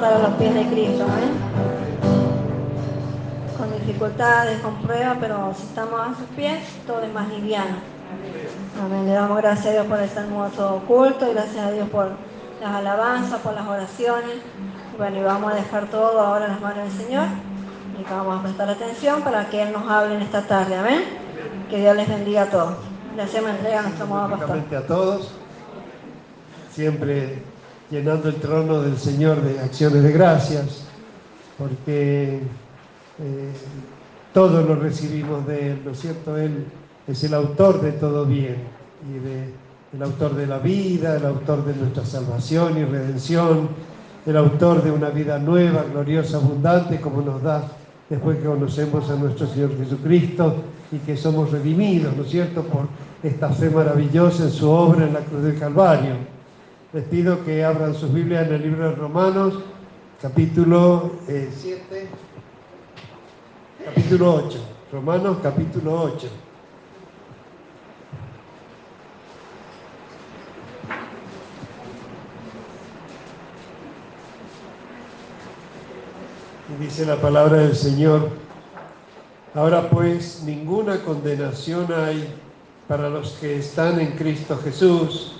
estar a los pies de Cristo, ¿eh? Con dificultades, con pruebas, pero si estamos a sus pies, todo es más liviano. Amén. Le damos gracias a Dios por este hermoso culto y gracias a Dios por las alabanzas, por las oraciones. Bueno, y vamos a dejar todo ahora en las manos del Señor y vamos a prestar atención para que Él nos hable en esta tarde. Amén. Que Dios les bendiga a todos. Le hacemos entrega nuestro modo pastor. a todos, siempre llenando el trono del Señor de acciones de gracias, porque eh, todo lo recibimos de Él, ¿no es cierto? Él es el autor de todo bien y de, el autor de la vida, el autor de nuestra salvación y redención, el autor de una vida nueva, gloriosa, abundante, como nos da después que conocemos a nuestro Señor Jesucristo y que somos redimidos, ¿no es cierto?, por esta fe maravillosa en su obra en la cruz del Calvario. Les pido que abran sus Biblias en el libro de Romanos, capítulo 7, eh, capítulo 8. Romanos, capítulo 8. dice la palabra del Señor, ahora pues ninguna condenación hay para los que están en Cristo Jesús,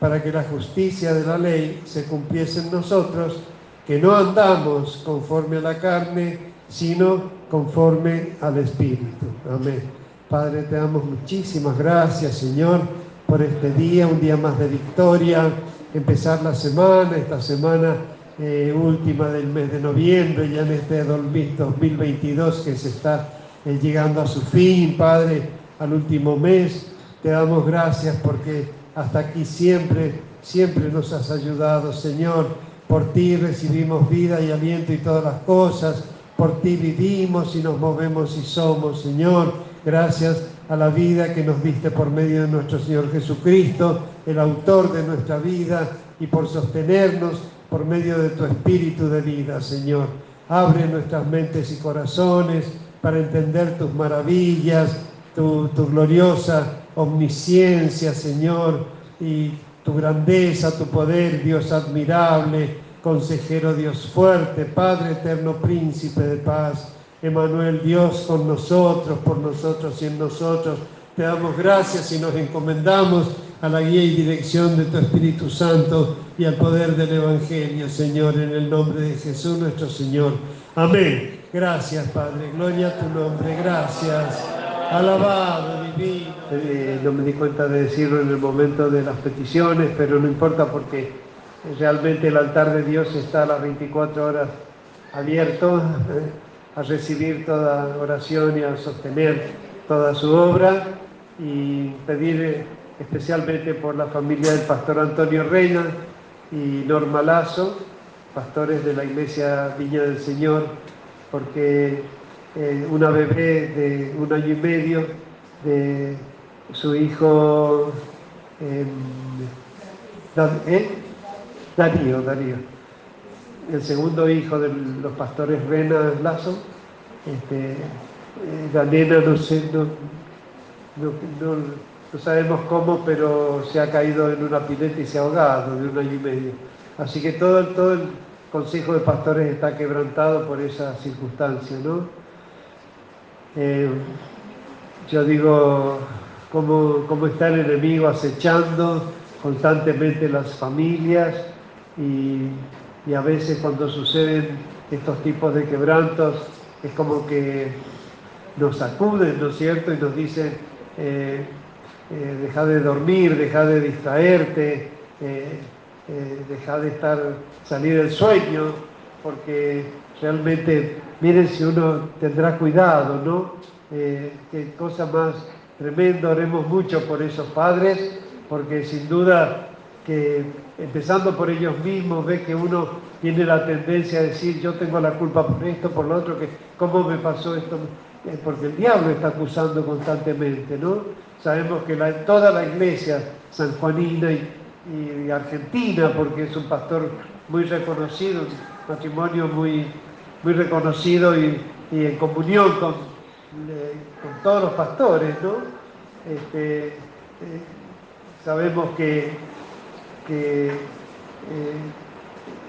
para que la justicia de la ley se cumpliese en nosotros, que no andamos conforme a la carne, sino conforme al Espíritu. Amén. Padre, te damos muchísimas gracias, Señor, por este día, un día más de victoria, empezar la semana, esta semana eh, última del mes de noviembre, ya en este 2022 que se está eh, llegando a su fin, Padre, al último mes. Te damos gracias porque hasta aquí siempre, siempre nos has ayudado, Señor. Por ti recibimos vida y aliento y todas las cosas. Por ti vivimos y nos movemos y somos, Señor. Gracias a la vida que nos diste por medio de nuestro Señor Jesucristo, el autor de nuestra vida, y por sostenernos por medio de tu espíritu de vida, Señor. Abre nuestras mentes y corazones para entender tus maravillas, tu, gloriosa omnisciencia, Señor, y tu grandeza, tu poder, Dios admirable, consejero Dios fuerte, Padre eterno, príncipe de paz. Emanuel, Dios con nosotros, por nosotros y en nosotros. Te damos gracias y nos encomendamos a la guía y dirección de tu Espíritu Santo y al poder del Evangelio, Señor, en el nombre de Jesús nuestro Señor. Amén. Gracias, Padre. Gloria a tu nombre. Gracias. Alabado, divino. Eh, no me di cuenta de decirlo en el momento de las peticiones, pero no importa porque realmente el altar de Dios está a las 24 horas abierto eh, a recibir toda oración y a sostener toda su obra y pedir especialmente por la familia del pastor Antonio Reina y Norma Lazo, pastores de la iglesia Viña del Señor, porque eh, una bebé de un año y medio de su hijo em, ¿eh? Darío, el segundo hijo de los pastores Reina Lazo, este, eh, la nena no sé, no, no sabemos cómo, pero se ha caído en una pileta y se ha ahogado de un año y medio. Así que todo, todo el Consejo de Pastores está quebrantado por esa circunstancia, ¿no? Eh, yo digo, cómo, cómo está el enemigo acechando constantemente las familias y, a veces cuando suceden estos tipos de quebrantos es como que nos sacuden, ¿no es cierto? Y nos dicen, eh, eh, deja de dormir, deja de distraerte, eh, eh, deja de estar, salir del sueño, porque realmente, miren si uno tendrá cuidado, ¿no? qué cosa más tremenda, oremos mucho por esos padres, porque sin duda que empezando por ellos mismos, ve que uno tiene la tendencia a decir yo tengo la culpa por esto, por lo otro, que cómo me pasó esto, eh, porque el diablo está acusando constantemente, ¿no? Sabemos que toda la iglesia sanjuanina y, y argentina, porque es un pastor muy reconocido, un matrimonio muy, muy reconocido y, en comunión con, con, todos los pastores, ¿no? Este, eh, sabemos que, eh,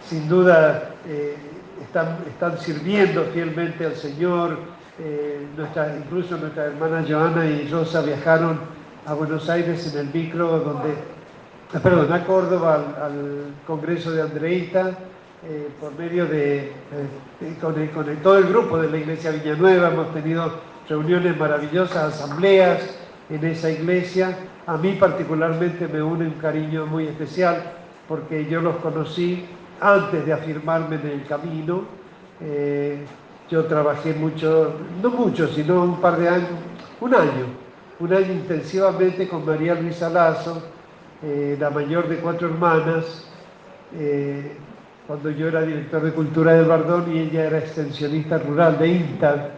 sin duda eh, están, sirviendo fielmente al Señor. incluso nuestra hermana Joana y Rosa viajaron a Buenos Aires en el micro donde Ah, perdón, a Córdoba, al, Congreso de Andreita, eh, por medio de, eh, con, todo el grupo de la Iglesia Villanueva, hemos tenido reuniones maravillosas, asambleas en esa iglesia. A mí particularmente me une un cariño muy especial porque yo los conocí antes de afirmarme en el camino. Eh, yo trabajé mucho, no mucho, sino un par de años, un año, un año intensivamente con María Luisa Lazo, la mayor de cuatro hermanas, cuando yo era director de cultura de Bardón y ella era extensionista rural de INTA.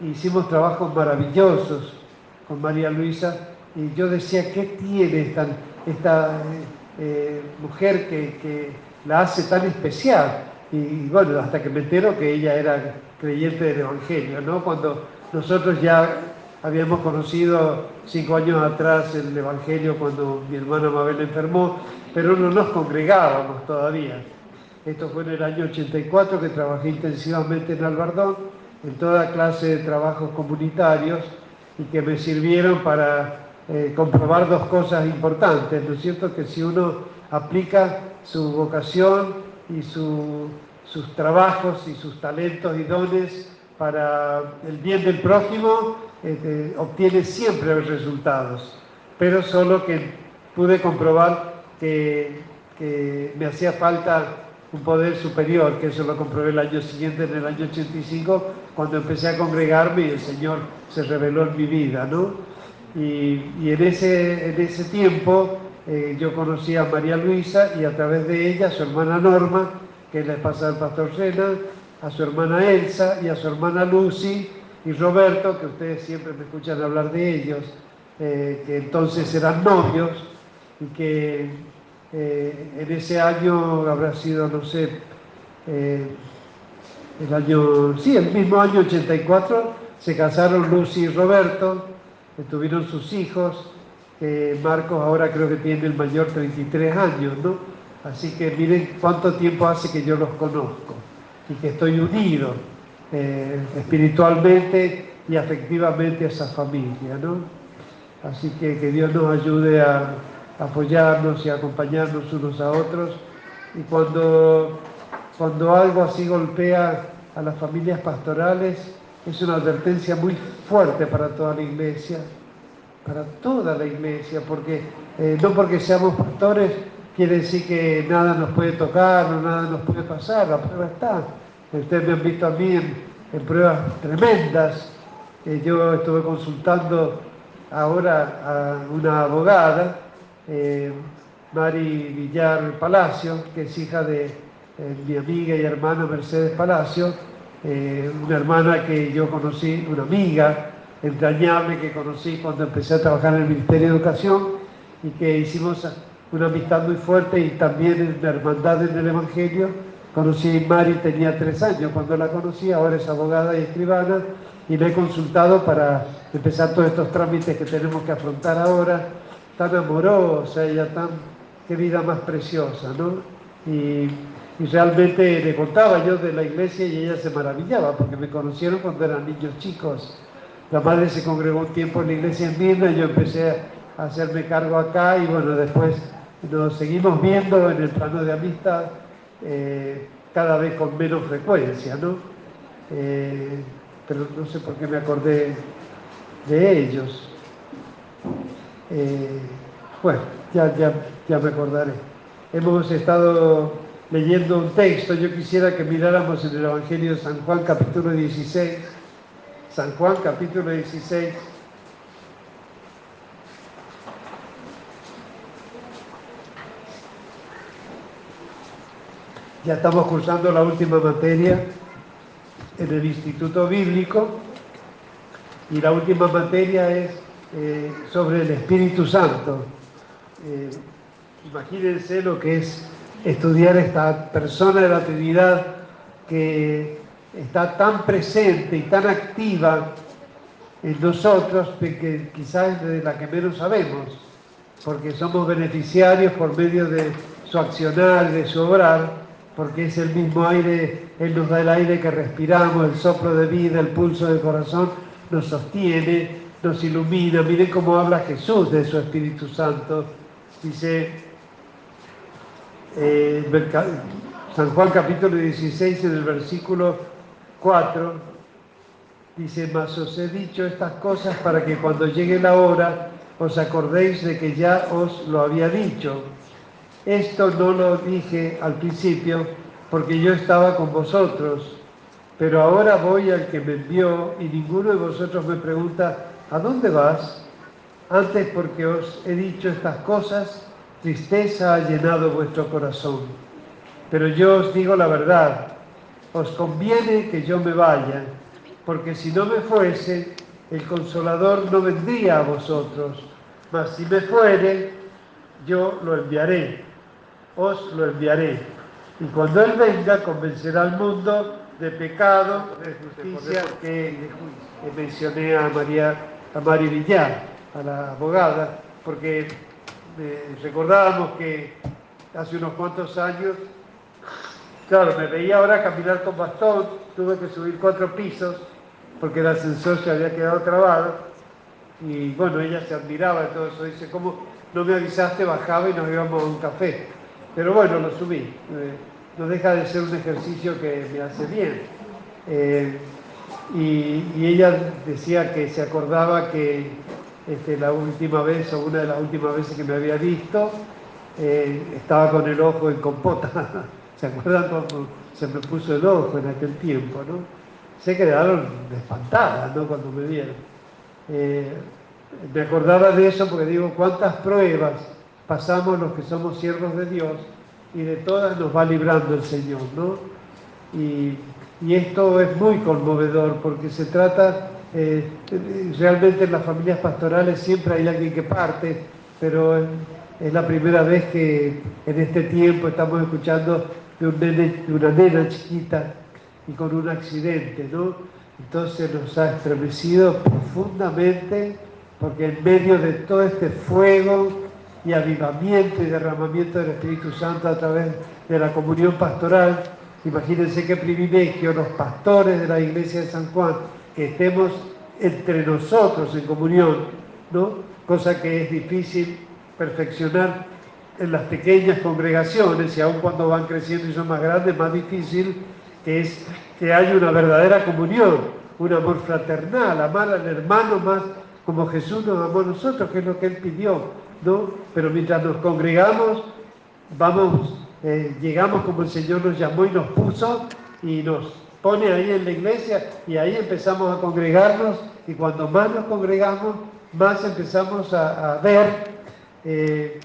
Hicimos trabajos maravillosos con María Luisa y yo decía, ¿qué tiene esta, esta eh, mujer que, la hace tan especial? Y, bueno, hasta que me entero que ella era creyente del Evangelio, ¿no? Cuando nosotros ya habíamos conocido cinco años atrás el Evangelio cuando mi hermana Mabel enfermó, pero no nos congregábamos todavía. Esto fue en el año 84 que trabajé intensivamente en Albardón, en toda clase de trabajos comunitarios y que me sirvieron para eh, comprobar dos cosas importantes, ¿no es cierto? Que si uno aplica su vocación y sus trabajos y sus talentos y dones para el bien del prójimo, este, obtiene siempre resultados, pero solo que pude comprobar que, me hacía falta un poder superior, que eso lo comprobé el año siguiente, en el año 85, cuando empecé a congregarme y el Señor se reveló en mi vida, ¿no? Y, en, ese, en ese tiempo eh, yo conocí a María Luisa y a través de ella a su hermana Norma, que es la esposa del pastor Sena, a su hermana Elsa y a su hermana Lucy, y Roberto, que ustedes siempre me escuchan hablar de ellos, eh, que entonces eran novios y que eh, en ese año habrá sido, no sé, eh, el año, sí, el mismo año 84, se casaron Lucy y Roberto, tuvieron sus hijos, Marcos ahora creo que tiene el mayor 33 años, ¿no? Así que miren cuánto tiempo hace que yo los conozco y que estoy unido eh, espiritualmente y afectivamente a esa familia, ¿no? Así que que Dios nos ayude a apoyarnos y acompañarnos unos a otros. Y cuando, cuando algo así golpea a las familias pastorales, es una advertencia muy fuerte para toda la iglesia, para toda la iglesia, porque eh, no porque seamos pastores quiere decir que nada nos puede tocar, no nada nos puede pasar, la prueba está. Ustedes me han visto a mí en, pruebas tremendas. yo estuve consultando ahora a una abogada, eh, Mari Villar Palacio, que es hija de eh, mi amiga y hermana Mercedes Palacio, eh, una hermana que yo conocí, una amiga entrañable que conocí cuando empecé a trabajar en el Ministerio de Educación y que hicimos una amistad muy fuerte y también en la hermandad en el Evangelio. Conocí a Mari, tenía tres años cuando la conocí, ahora es abogada y escribana, y le he consultado para empezar todos estos trámites que tenemos que afrontar ahora, tan amorosa, ella tan, qué vida más preciosa, ¿no? Y, realmente le contaba yo de la iglesia y ella se maravillaba, porque me conocieron cuando eran niños chicos. La madre se congregó un tiempo en la iglesia en Mirna y yo empecé a hacerme cargo acá y bueno, después nos seguimos viendo en el plano de amistad eh, cada vez con menos frecuencia, ¿no? Eh, pero no sé por qué me acordé de ellos. Eh, bueno, ya, ya, ya me acordaré. Hemos estado leyendo un texto, yo quisiera que miráramos en el Evangelio de San Juan capítulo 16, San Juan capítulo 16, Ya estamos cursando la última materia en el Instituto Bíblico y la última materia es eh, sobre el Espíritu Santo. Eh, imagínense lo que es estudiar esta persona de la Trinidad que está tan presente y tan activa en nosotros que quizás es de la que menos sabemos, porque somos beneficiarios por medio de su accionar, de su obrar, porque es el mismo aire, Él nos da el aire que respiramos, el soplo de vida, el pulso del corazón, nos sostiene, nos ilumina. Miren cómo habla Jesús de su Espíritu Santo. Dice eh, San Juan capítulo 16 en el versículo 4, dice, mas os he dicho estas cosas para que cuando llegue la hora os acordéis de que ya os lo había dicho. Esto no lo dije al principio porque yo estaba con vosotros, pero ahora voy al que me envió y ninguno de vosotros me pregunta, ¿a dónde vas? Antes porque os he dicho estas cosas, tristeza ha llenado vuestro corazón. Pero yo os digo la verdad, os conviene que yo me vaya, porque si no me fuese, el consolador no vendría a vosotros, mas si me fuere, yo lo enviaré os lo enviaré. Y cuando Él venga, convencerá al mundo de pecado, de justicia, que mencioné a María, a Mari Villar, a la abogada, porque eh, recordábamos que hace unos cuantos años, claro, me veía ahora caminar con bastón, tuve que subir cuatro pisos porque el ascensor se había quedado trabado y bueno, ella se admiraba de todo eso, dice, ¿cómo no me avisaste? Bajaba y nos íbamos a un café. Pero bueno, lo subí. Eh, no deja de ser un ejercicio que me hace bien. Eh, y, ella decía que se acordaba que este, la última vez o una de las últimas veces que me había visto, eh, estaba con el ojo en compota. ¿Se acuerdan cómo se me puso el ojo en aquel tiempo? ¿no? Se quedaron espantadas ¿no? cuando me vieron. me acordaba de eso porque digo, ¿cuántas pruebas pasamos los que somos siervos de Dios y de todas nos va librando el Señor, ¿no? Y, esto es muy conmovedor porque se trata, eh, realmente en las familias pastorales siempre hay alguien que parte, pero es la primera vez que en este tiempo estamos escuchando de, un de una nena chiquita y con un accidente, ¿no? Entonces nos ha estremecido profundamente porque en medio de todo este fuego y avivamiento y derramamiento del Espíritu Santo a través de la comunión pastoral. Imagínense qué privilegio los pastores de la iglesia de San Juan, que estemos entre nosotros en comunión, ¿no? Cosa que es difícil perfeccionar en las pequeñas congregaciones y aun cuando van creciendo y son más grandes, más difícil que es que haya una verdadera comunión, un amor fraternal, amar al hermano más como Jesús nos amó a nosotros, que es lo que Él pidió, ¿no? Pero mientras nos congregamos, vamos, eh, llegamos como el Señor nos llamó y nos puso y nos pone ahí en la iglesia y ahí empezamos a congregarnos y cuando más nos congregamos, más empezamos a, ver, eh,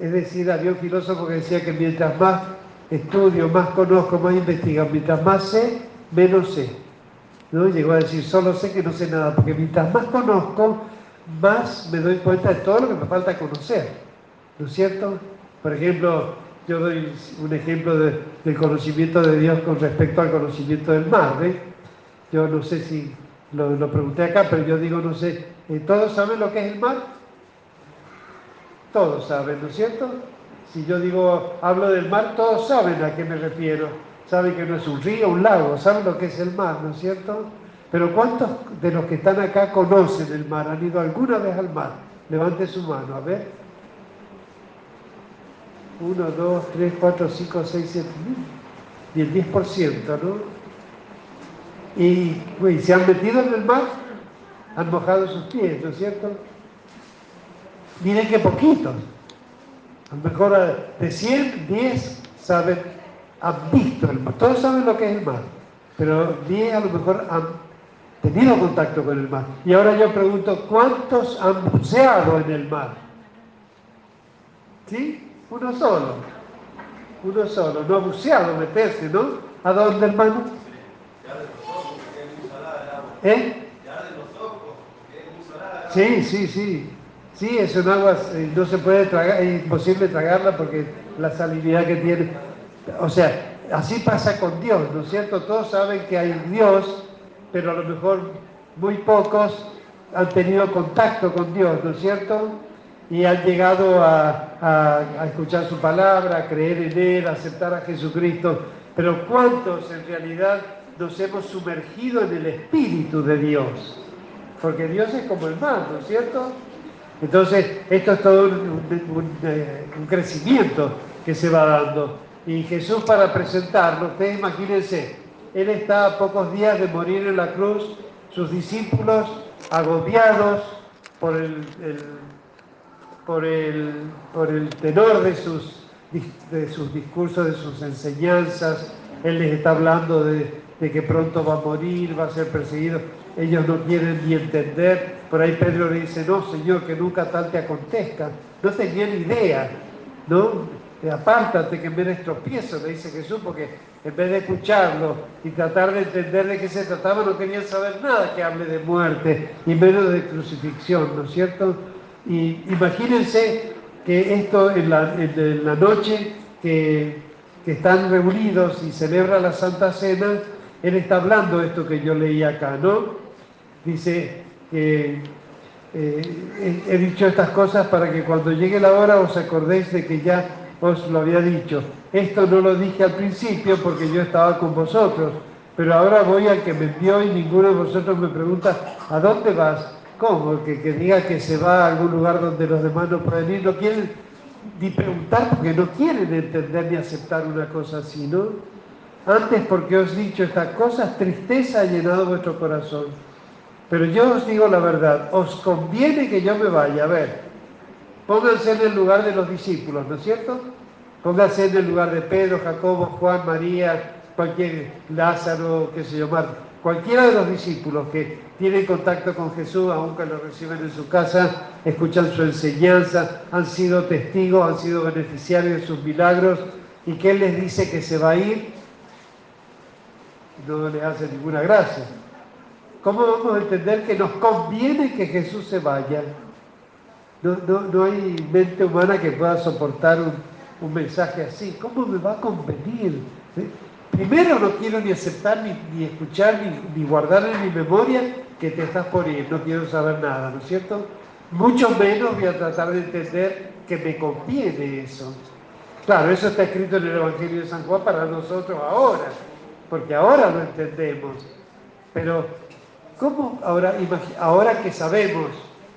es decir, había un filósofo que decía que mientras más estudio, más conozco, más investigo, mientras más sé, menos sé. ¿no? Llegó a decir, solo sé que no sé nada, porque mientras más conozco, más me doy cuenta de todo lo que me falta conocer. ¿No es cierto? Por ejemplo, yo doy un ejemplo del conocimiento de Dios con respecto al conocimiento del mar. Yo no sé si lo, pregunté acá, pero yo digo, no sé, eh, ¿todos saben lo que es el mar? Todos saben, ¿no es cierto? Si yo digo, hablo del mar, todos saben a qué me refiero. Saben que no es un río, un lago, saben lo que es el mar, ¿no es cierto? Pero ¿cuántos de los que están acá conocen el mar? ¿Han ido alguna vez al mar? Levante su mano, a ver. Uno, dos, tres, cuatro, cinco, seis, siete, y el 10%, ¿no? Y, se han metido en el mar, han mojado sus pies, ¿no es cierto? Miren qué poquitos. A lo mejor eh, de 100, 10 saben, han visto el mar. Todos saben lo que es el mar, pero 10 a lo mejor han tenido contacto con el mar. Y ahora yo pregunto, ¿cuántos han buceado en el mar? ¿Sí? Uno solo. Uno solo, no buceado meterse, ¿no? ¿A dónde, hermano? ¿Eh? Sí, sí, sí. Sí, es un agua, no se puede tragar, es imposible tragarla porque la salinidad que tiene. O sea, así pasa con Dios, ¿no es cierto? Todos saben que hay Dios, pero a lo mejor muy pocos han tenido contacto con Dios, ¿no es cierto? Y han llegado a, escuchar su palabra, a creer en Él, a aceptar a Jesucristo. Pero ¿cuántos en realidad nos hemos sumergido en el Espíritu de Dios? Porque Dios es como el mar, ¿no es cierto? Entonces, esto es todo un, eh, crecimiento que se va dando. Y Jesús para presentarlo, ustedes imagínense, Él está a pocos días de morir en la cruz, sus discípulos agobiados por el, por el, por el tenor de sus, de sus discursos, de sus enseñanzas, Él les está hablando de, de que pronto va a morir, va a ser perseguido ellos no quieren ni entender. Por ahí Pedro le dice, no, Señor, que nunca tal te acontezca. No tenían idea, ¿no? Apártate que me des tropiezo, le dice Jesús, porque en vez de escucharlo y tratar de entender de qué se trataba, no querían saber nada que hable de muerte y menos de crucifixión, ¿no es cierto? Y imagínense que esto en la, noche que, están reunidos y celebra la Santa Cena, Él está hablando de esto que yo leí acá, ¿no? dice que eh, he, dicho estas cosas para que cuando llegue la hora os acordéis de que ya os lo había dicho. Esto no lo dije al principio porque yo estaba con vosotros, pero ahora voy al que me envió y ninguno de vosotros me pregunta, ¿a dónde vas? ¿Cómo? Que, que diga que se va a algún lugar donde los demás no pueden ir. No quieren ni preguntar porque no quieren entender ni aceptar una cosa así, ¿no? Antes porque os he dicho estas cosas, tristeza ha llenado vuestro corazón. Pero yo os digo la verdad, os conviene que yo me vaya. A ver, pónganse en el lugar de los discípulos, ¿no es cierto? Pónganse en el lugar de Pedro, Jacobo, Juan, María, cualquier Lázaro, qué sé yo, Marta. Cualquiera de los discípulos que tienen contacto con Jesús, aunque lo reciben en su casa, escuchan su enseñanza, han sido testigos, han sido beneficiarios de sus milagros, y que Él les dice que se va a ir, no les hace ninguna gracia. ¿Cómo vamos a entender que nos conviene que Jesús se vaya? No, hay mente humana que pueda soportar un, mensaje así. ¿Cómo me va a convenir? Primero no quiero ni aceptar, ni, escuchar, ni, guardar en mi memoria que te estás por ir. No quiero saber nada, ¿no es cierto? Mucho menos voy a tratar de entender que me conviene eso. Claro, eso está escrito en el Evangelio de San Juan para nosotros ahora, porque ahora lo entendemos. Pero ¿Cómo ahora, ahora que sabemos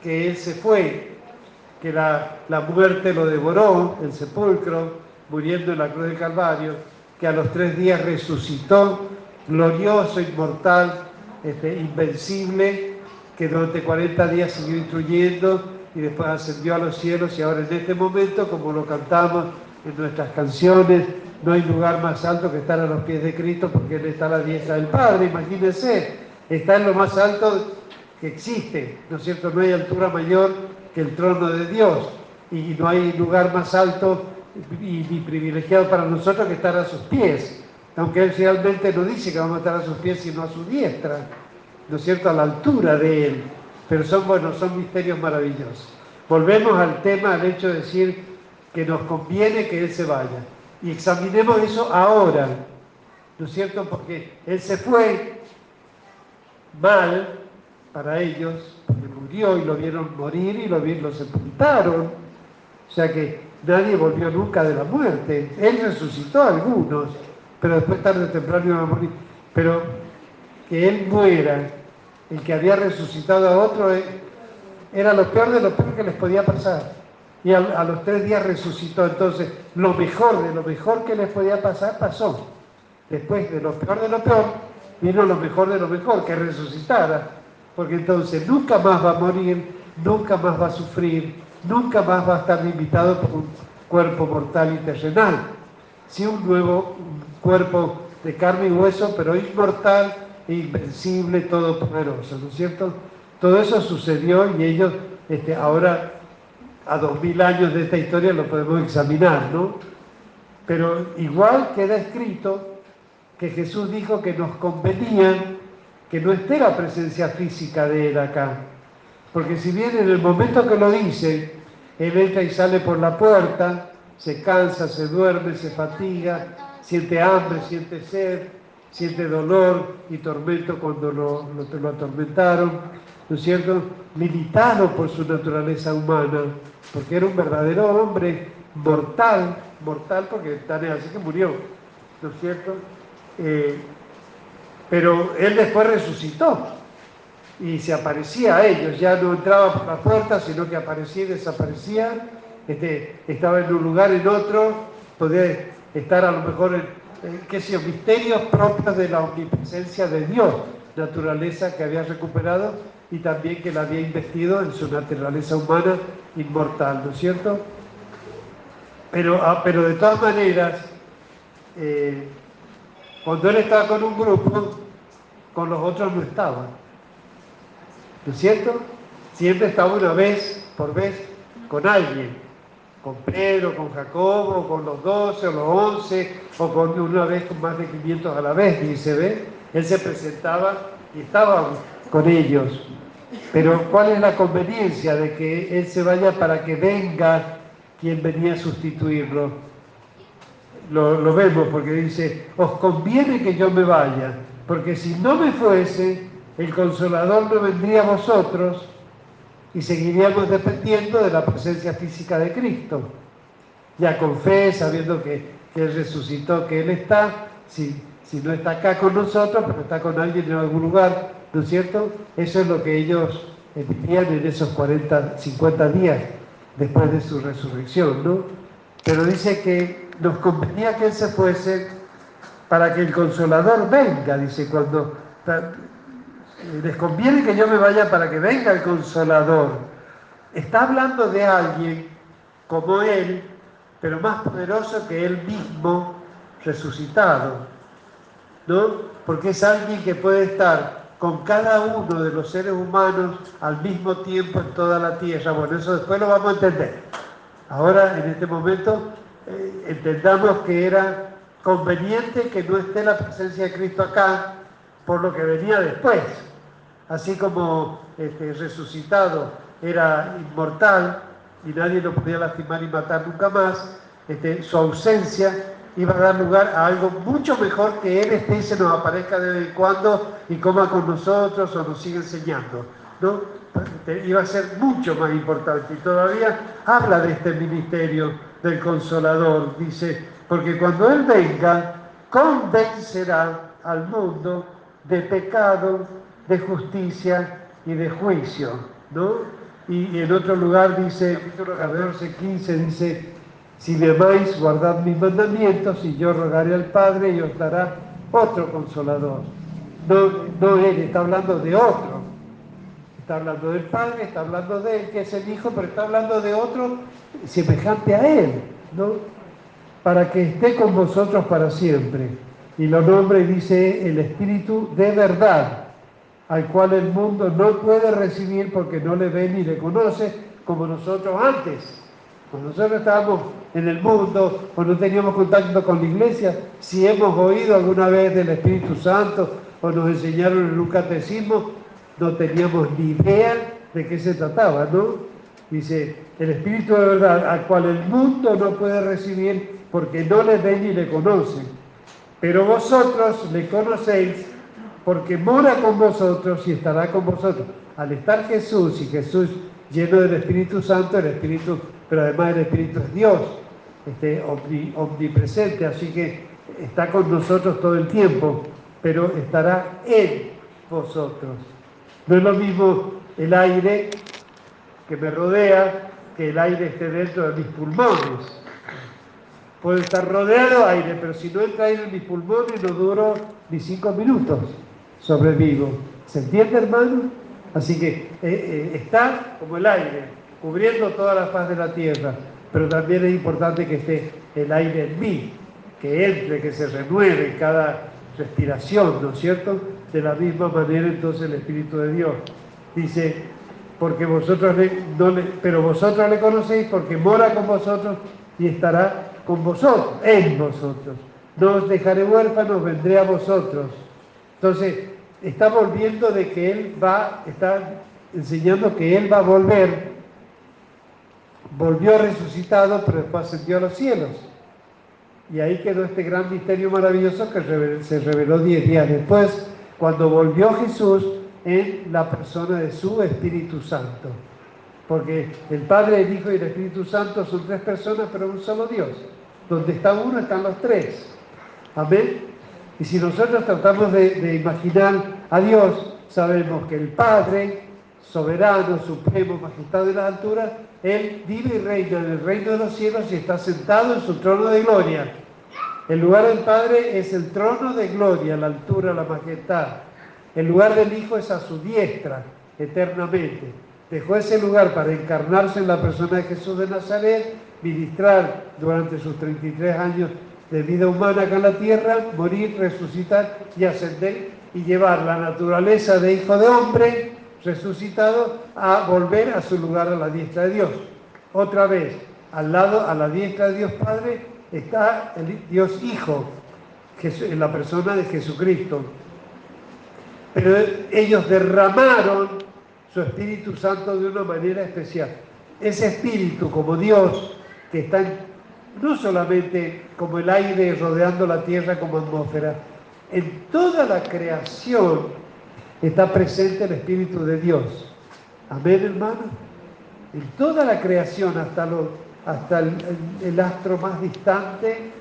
que Él se fue, que la, muerte lo devoró, el sepulcro, muriendo en la cruz del Calvario, que a los tres días resucitó, glorioso, inmortal, este, invencible, que durante 40 días siguió instruyendo y después ascendió a los cielos y ahora en este momento, como lo cantamos en nuestras canciones, no hay lugar más alto que estar a los pies de Cristo porque Él está a la diestra del Padre, imagínense está en lo más alto que existe, ¿no es cierto? No hay altura mayor que el trono de Dios y no hay lugar más alto y, privilegiado para nosotros que estar a sus pies, aunque Él realmente no dice que vamos a estar a sus pies sino a su diestra, ¿no es cierto? A la altura de Él, pero son buenos, son misterios maravillosos. Volvemos al tema, al hecho de decir que nos conviene que Él se vaya y examinemos eso ahora, ¿no es cierto? Porque Él se fue mal para ellos, porque murió y lo vieron morir y lo, lo sepultaron. O sea que nadie volvió nunca de la muerte. Él resucitó a algunos, pero después tarde o temprano iba a morir. Pero que él muera, el que había resucitado a otro, eh, era lo peor de lo peor que les podía pasar. Y a, a, los tres días resucitó. Entonces, lo mejor de lo mejor que les podía pasar pasó. Después de lo peor de lo peor, vino lo mejor de lo mejor, que resucitara, porque entonces nunca más va a morir, nunca más va a sufrir, nunca más va a estar limitado por un cuerpo mortal y terrenal, sí un nuevo cuerpo de carne y hueso, pero inmortal invencible, todopoderoso, ¿no es cierto? Todo eso sucedió y ellos este, ahora, a dos mil años de esta historia, lo podemos examinar, ¿no? Pero igual queda escrito que Jesús dijo que nos convenía que no esté la presencia física de Él acá. Porque si bien en el momento que lo dice, Él entra y sale por la puerta, se cansa, se duerme, se fatiga, siente hambre, siente sed, siente dolor y tormento cuando lo, lo, atormentaron, ¿no es cierto? Limitado por su naturaleza humana, porque era un verdadero hombre mortal, mortal porque tan así que murió, ¿no es cierto? Eh, pero él después resucitó y se aparecía a ellos, ya no entraba por la puerta, sino que aparecía y desaparecía, este, estaba en un lugar, en otro, podía estar a lo mejor en, qué sé misterios propios de la omnipresencia de Dios, naturaleza que había recuperado y también que la había investido en su naturaleza humana inmortal, ¿no es cierto? Pero, ah, pero de todas maneras, eh, cuando él estaba con un grupo, con los otros no estaba. ¿No es cierto? Siempre estaba una vez por vez con alguien, con Pedro, con Jacobo, con los doce o los once, o con una vez con más de 500 a la vez, dice, ¿ve? Él se presentaba y estaba con ellos. Pero ¿cuál es la conveniencia de que Él se vaya para que venga quien venía a sustituirlo? lo, vemos porque dice, os conviene que yo me vaya, porque si no me fuese, el consolador no vendría a vosotros y seguiríamos dependiendo de la presencia física de Cristo. Ya con fe, sabiendo que, Él resucitó, que Él está, si, si no está acá con nosotros, pero está con alguien en algún lugar, ¿no es cierto? Eso es lo que ellos vivían en esos 40, 50 días después de su resurrección, ¿no? Pero dice que nos convenía que Él se fuese para que el consolador venga, dice, cuando les conviene que yo me vaya para que venga el consolador. Está hablando de alguien como Él, pero más poderoso que Él mismo resucitado, ¿no? Porque es alguien que puede estar con cada uno de los seres humanos al mismo tiempo en toda la tierra. Bueno, eso después lo vamos a entender. Ahora, en este momento, eh, entendamos que era conveniente que no esté la presencia de Cristo acá por lo que venía después. Así como este, resucitado era inmortal y nadie lo podía lastimar y matar nunca más, este, su ausencia iba a dar lugar a algo mucho mejor que Él esté y se nos aparezca de vez en cuando y coma con nosotros o nos siga enseñando. ¿no? Este, iba a ser mucho más importante y todavía habla de este ministerio del consolador. Dice, porque cuando Él venga, convencerá al mundo de pecado, de justicia y de juicio. ¿no? Y, en otro lugar dice, capítulo 14, 15, dice, si me amáis, guardad mis mandamientos y yo rogaré al Padre y os dará otro consolador. No, no Él, está hablando de otro. Está hablando del Padre, está hablando de Él, que es el Hijo, pero está hablando de otro semejante a Él, ¿no? Para que esté con vosotros para siempre. Y lo nombra y dice el Espíritu de verdad, al cual el mundo no puede recibir porque no le ve ni le conoce, como nosotros antes. Cuando nosotros estábamos en el mundo o no teníamos contacto con la iglesia, si hemos oído alguna vez del Espíritu Santo o nos enseñaron en un catecismo, no teníamos ni idea de qué se trataba, ¿no? Dice, el Espíritu de verdad, al cual el mundo no puede recibir porque no le ve ni le conoce. Pero vosotros le conocéis porque mora con vosotros y estará con vosotros. Al estar Jesús y Jesús lleno del Espíritu Santo, el Espíritu, pero además el Espíritu es Dios, este, omnipresente, así que está con nosotros todo el tiempo, pero estará en vosotros. No es lo mismo el aire que me rodea que el aire esté dentro de mis pulmones. Puede estar rodeado de aire, pero si no entra aire en mis pulmones no duro ni cinco minutos, sobrevivo. ¿Se entiende, hermano? Así que eh, eh, está como el aire, cubriendo toda la faz de la tierra, pero también es importante que esté el aire en mí, que entre, que se renueve en cada respiración, ¿no es cierto? De la misma manera entonces el Espíritu de Dios. Dice, porque vosotros le, pero vosotros le conocéis porque mora con vosotros y estará con vosotros, en vosotros. No os dejaré huérfanos, vendré a vosotros. Entonces, está volviendo de que Él va, está enseñando que Él va a volver. Volvió resucitado, pero después ascendió a los cielos. Y ahí quedó este gran misterio maravilloso que se reveló diez días después, cuando volvió Jesús en la persona de su Espíritu Santo. Porque el Padre, el Hijo y el Espíritu Santo son tres personas, pero un solo Dios. Donde está uno están los tres. Amén. Y si nosotros tratamos de, imaginar a Dios, sabemos que el Padre, soberano, supremo, majestad de la altura, Él vive y reina en el reino de los cielos y está sentado en su trono de gloria. El lugar del Padre es el trono de gloria, la altura, la majestad. El lugar del Hijo es a su diestra, eternamente. Dejó ese lugar para encarnarse en la persona de Jesús de Nazaret, ministrar durante sus 33 años de vida humana acá en la tierra, morir, resucitar y ascender y llevar la naturaleza de hijo de hombre resucitado a volver a su lugar a la diestra de Dios. Otra vez, al lado, a la diestra de Dios Padre, está el Dios Hijo, en la persona de Jesucristo. Pero ellos derramaron su Espíritu Santo de una manera especial. Ese Espíritu como Dios que está no solamente como el aire rodeando la tierra como atmósfera, en toda la creación está presente el Espíritu de Dios. Amén, hermano. En toda la creación, hasta, hasta el, astro más distante,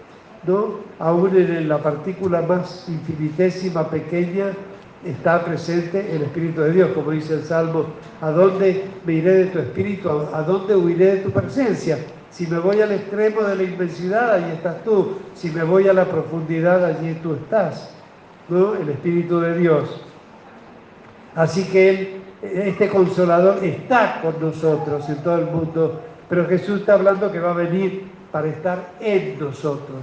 ¿no? aún en la partícula más infinitésima, pequeña, está presente el Espíritu de Dios, como dice el Salmo, ¿a dónde me iré de tu Espíritu? ¿A dónde huiré de tu presencia? Si me voy al extremo de la inmensidad, allí estás tú. Si me voy a la profundidad, allí tú estás. ¿no? El Espíritu de Dios. Así que Él, este consolador está con nosotros en todo el mundo, pero Jesús está hablando que va a venir para estar en nosotros.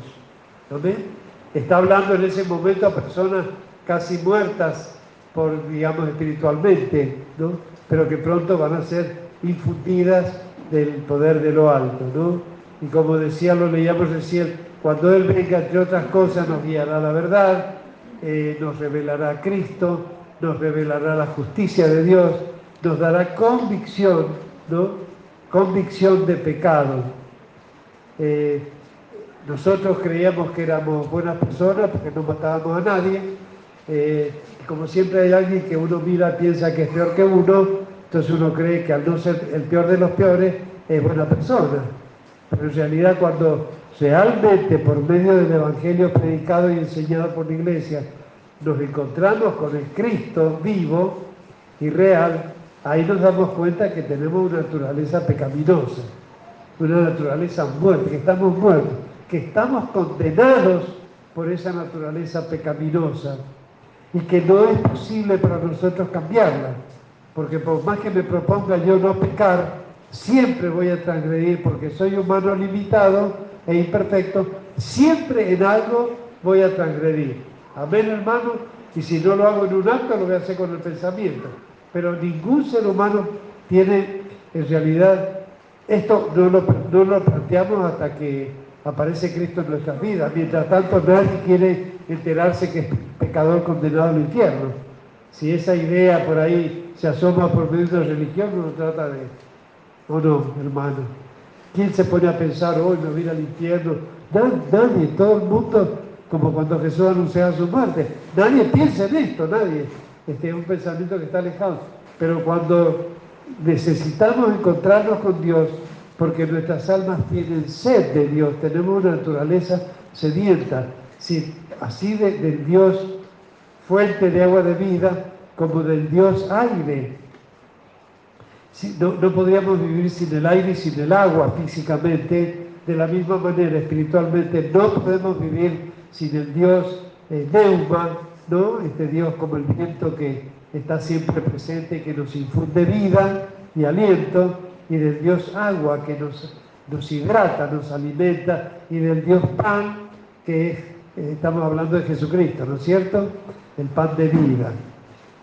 ¿Amén? Está hablando en ese momento a personas casi muertas por, digamos, espiritualmente, ¿no? pero que pronto van a ser infundidas del poder de lo alto, ¿no? Y como decía, lo leíamos recién, cuando Él venga, entre otras cosas, nos guiará la verdad, eh, nos revelará a Cristo, nos revelará la justicia de Dios, nos dará convicción, ¿no? Convicción de pecado. Eh, nosotros creíamos que éramos buenas personas porque no matábamos a nadie. Eh, como siempre hay alguien que uno mira piensa que es peor que uno, entonces uno cree que al no ser el peor de los peores es buena persona. Pero en realidad cuando realmente por medio del Evangelio predicado y enseñado por la iglesia nos encontramos con el Cristo vivo y real, ahí nos damos cuenta que tenemos una naturaleza pecaminosa, una naturaleza muerta, que estamos muertos, que estamos condenados por esa naturaleza pecaminosa y que no es posible para nosotros cambiarla, porque por más que me proponga yo no pecar, siempre voy a transgredir porque soy humano limitado e imperfecto, siempre en algo voy a transgredir. Amén, hermano. Y si no lo hago en un acto, lo voy a hacer con el pensamiento. Pero ningún ser humano tiene, en realidad, esto no lo, planteamos hasta que aparece Cristo en nuestras vidas. Mientras tanto, nadie quiere enterarse que es pecador condenado al infierno. Si esa idea por ahí se asoma por medio de la religión, no trata de, ¿O no, hermano? ¿Quién se pone a pensar, hoy me voy al infierno? Nadie, todo el mundo, como cuando Jesús anunciaba su muerte. Nadie piensa en esto, nadie. Este es un pensamiento que está alejado. Pero cuando necesitamos encontrarnos con Dios, porque nuestras almas tienen sed de Dios, tenemos una naturaleza sedienta, así del Dios fuente de agua de vida, como del Dios aire no, podríamos vivir sin el aire y sin el agua físicamente, de la misma manera espiritualmente no podemos vivir sin el Dios eh, Neuma, ¿no? este Dios como el viento que está siempre presente, que nos infunde vida y aliento, y del Dios agua que nos, nos hidrata, nos alimenta, y del Dios pan que eh, estamos hablando de Jesucristo, ¿no es cierto? El pan de vida.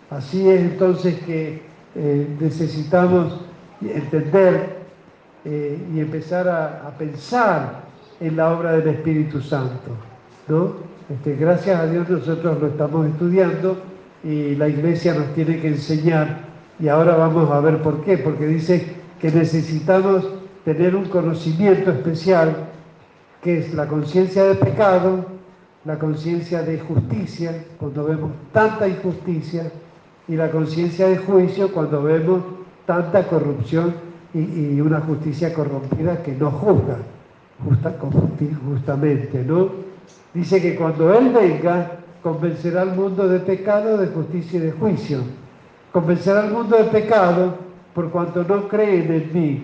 Así es entonces que eh, necesitamos entender eh, y empezar a, pensar en la obra del Espíritu Santo. ¿no? Este, gracias a Dios nosotros lo estamos estudiando y la iglesia nos tiene que enseñar y ahora vamos a ver por qué, porque dice que necesitamos tener un conocimiento especial que es la conciencia de pecado, la conciencia de justicia, cuando vemos tanta injusticia, y la conciencia de juicio cuando vemos tanta corrupción y, una justicia corrompida que no juzga justamente, ¿no? Dice que cuando Él venga, convencerá al mundo de pecado, de justicia y de juicio. Convencerá al mundo de pecado por cuanto no creen en mí,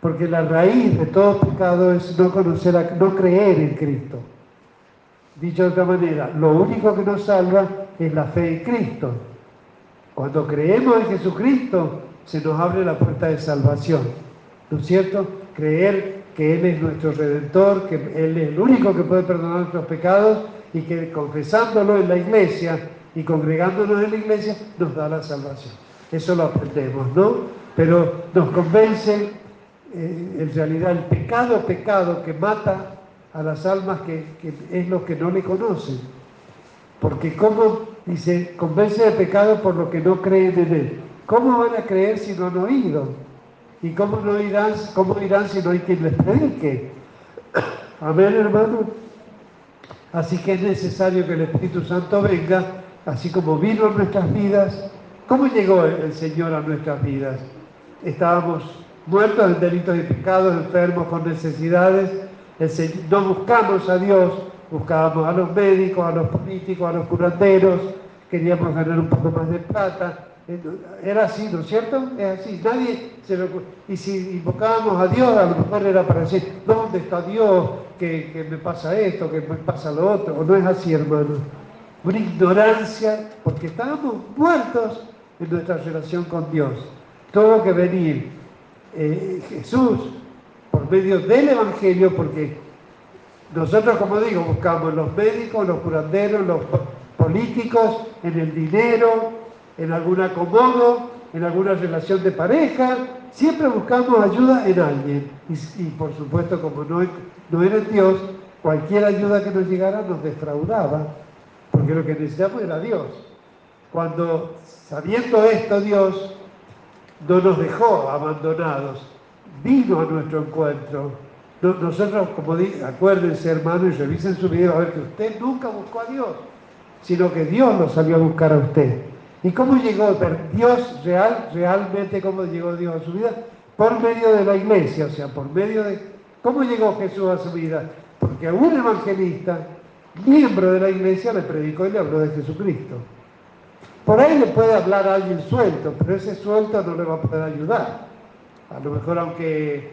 porque la raíz de todo pecado es no conocer, no creer en Cristo. Dicho de otra manera, lo único que nos salva es la fe en Cristo. Cuando creemos en Jesucristo, se nos abre la puerta de salvación. ¿No es cierto? Creer que Él es nuestro redentor, que Él es el único que puede perdonar nuestros pecados y que confesándolo en la iglesia y congregándonos en la iglesia nos da la salvación. Eso lo aprendemos, ¿no? Pero nos convence eh, en realidad el pecado, pecado que mata a las almas que, que es lo que no le conocen. Porque como dice, convence de pecado por lo que no creen en él. ¿Cómo van a creer si no han oído? ¿Y cómo no irán, cómo irán si no hay quien les predique? Amén, hermano. Así que es necesario que el Espíritu Santo venga, así como vino a nuestras vidas. ¿Cómo llegó el Señor a nuestras vidas? Estábamos muertos en delitos y pecados, enfermos con necesidades. no buscamos a Dios, buscábamos a los médicos, a los políticos, a los curanderos, queríamos ganar un poco más de plata. Era así, ¿no es cierto? Es así. Nadie se lo... Y si invocábamos a Dios, a lo mejor era para decir, ¿dónde está Dios? Que, me pasa esto, que me pasa lo otro. No es así, hermano. Una ignorancia, porque estábamos muertos en nuestra relación con Dios. Todo que venir eh, Jesús por medio del Evangelio, porque nosotros, como digo, buscamos los médicos, los curanderos, los políticos, en el dinero, en algún acomodo, en alguna relación de pareja. Siempre buscamos ayuda en alguien. Y, por supuesto, como no, no era Dios, cualquier ayuda que nos llegara nos defraudaba, porque lo que necesitamos era Dios. Cuando, sabiendo esto, Dios no nos dejó abandonados, vino a nuestro encuentro nosotros, como digo, acuérdense hermano y revisen su video a ver que usted nunca buscó a Dios, sino que Dios lo salió a buscar a usted. ¿Y cómo llegó Dios real, realmente cómo llegó Dios a su vida? Por medio de la iglesia, o sea, por medio de... ¿Cómo llegó Jesús a su vida? Porque un evangelista, miembro de la iglesia, le predicó y le habló de Jesucristo. Por ahí le puede hablar a alguien suelto, pero ese suelto no le va a poder ayudar. A lo mejor aunque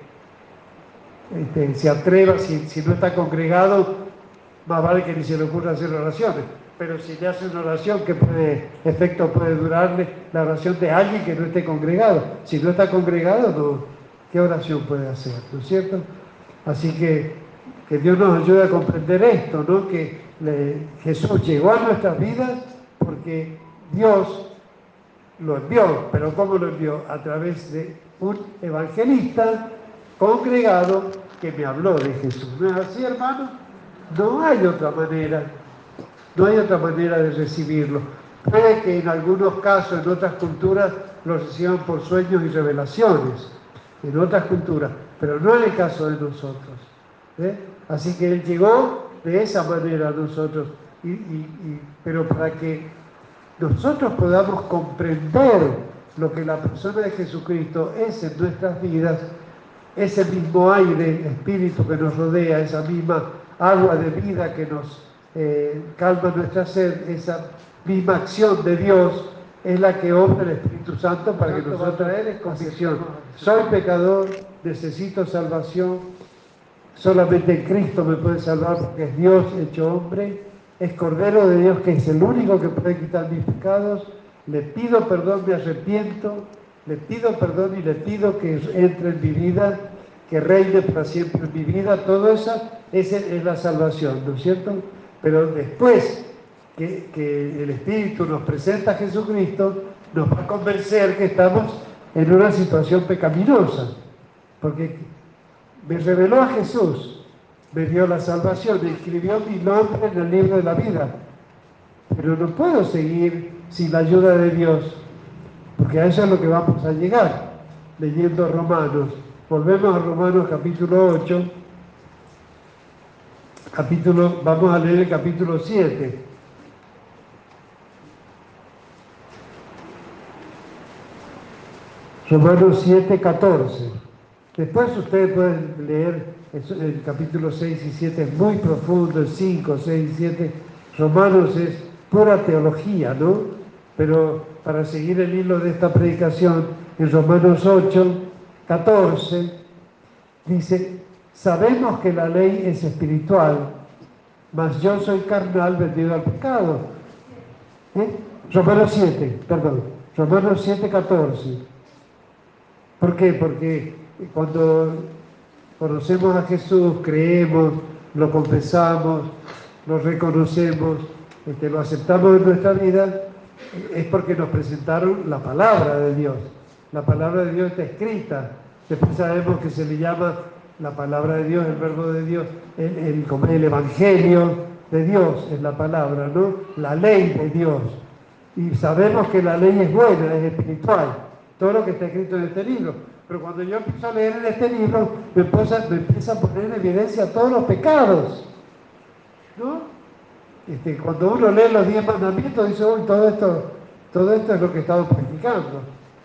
este, se atreva, si, no está congregado, más vale que ni se le ocurra hacer oraciones. Pero si le hace una oración, ¿qué puede, efecto puede durarle la oración de alguien que no esté congregado? Si no está congregado, ¿qué oración puede hacer? ¿No es cierto? Así que que Dios nos ayude a comprender esto, ¿no? Que Jesús llegó a nuestras vidas porque Dios lo envió, pero ¿cómo lo envió? A través de un evangelista congregado que me habló de Jesús. ¿No es así, hermano? No hay otra manera. No hay otra manera de recibirlo. Puede que en algunos casos, en otras culturas, lo reciban por sueños y revelaciones, en otras culturas, pero no en el caso de nosotros. ¿eh? Así que Él llegó de esa manera a nosotros, pero para que nosotros podamos comprender lo que la persona de Jesucristo es en nuestras vidas, ese mismo aire, espíritu que nos rodea, esa misma agua de vida que nos eh, calma nuestra sed, esa misma acción de Dios es la que obra el Espíritu Santo para que nosotros es convicción. Soy pecador, necesito salvación, solamente Cristo me puede salvar porque es Dios hecho hombre, es Cordero de Dios que es el único que puede quitar mis pecados, le pido perdón, me arrepiento, le pido perdón y le pido que entre en mi vida, que reine para siempre en mi vida. Todo eso es la salvación, ¿no es cierto? Pero después que, que el Espíritu nos presenta a Jesucristo, nos va a convencer que estamos en una situación pecaminosa. Porque me reveló a Jesús me dio la salvación, escribió mi nombre en el libro de la vida. Pero no puedo seguir sin la ayuda de Dios, porque a eso es lo que vamos a llegar, leyendo Romanos. Volvemos a Romanos capítulo 8, capítulo, vamos a leer el capítulo 7. Romanos 7, 14. Después ustedes pueden leer el, capítulo 6 y 7, es muy profundo, el 5, 6 y 7. Romanos es pura teología, ¿no? Pero para seguir el hilo de esta predicación, en Romanos 8, 14, dice, sabemos que la ley es espiritual, mas yo soy carnal vendido al pecado. ¿Eh? Romanos 7, perdón, Romanos 7, 14. ¿Por qué? Porque cuando conocemos a Jesús, creemos, lo confesamos, lo reconocemos, este, lo aceptamos en nuestra vida, es porque nos presentaron la palabra de Dios. La palabra de Dios está escrita. Después sabemos que se le llama la palabra de Dios, el verbo de Dios, el, el evangelio de Dios es la palabra, ¿no? La ley de Dios. Y sabemos que la ley es buena, es espiritual todo lo que está escrito en este libro. Pero cuando yo empiezo a leer en este libro, me empieza, a poner en evidencia todos los pecados. ¿No? Este, cuando uno lee los diez mandamientos, dice, uy, todo esto, todo esto es lo que he estado practicando.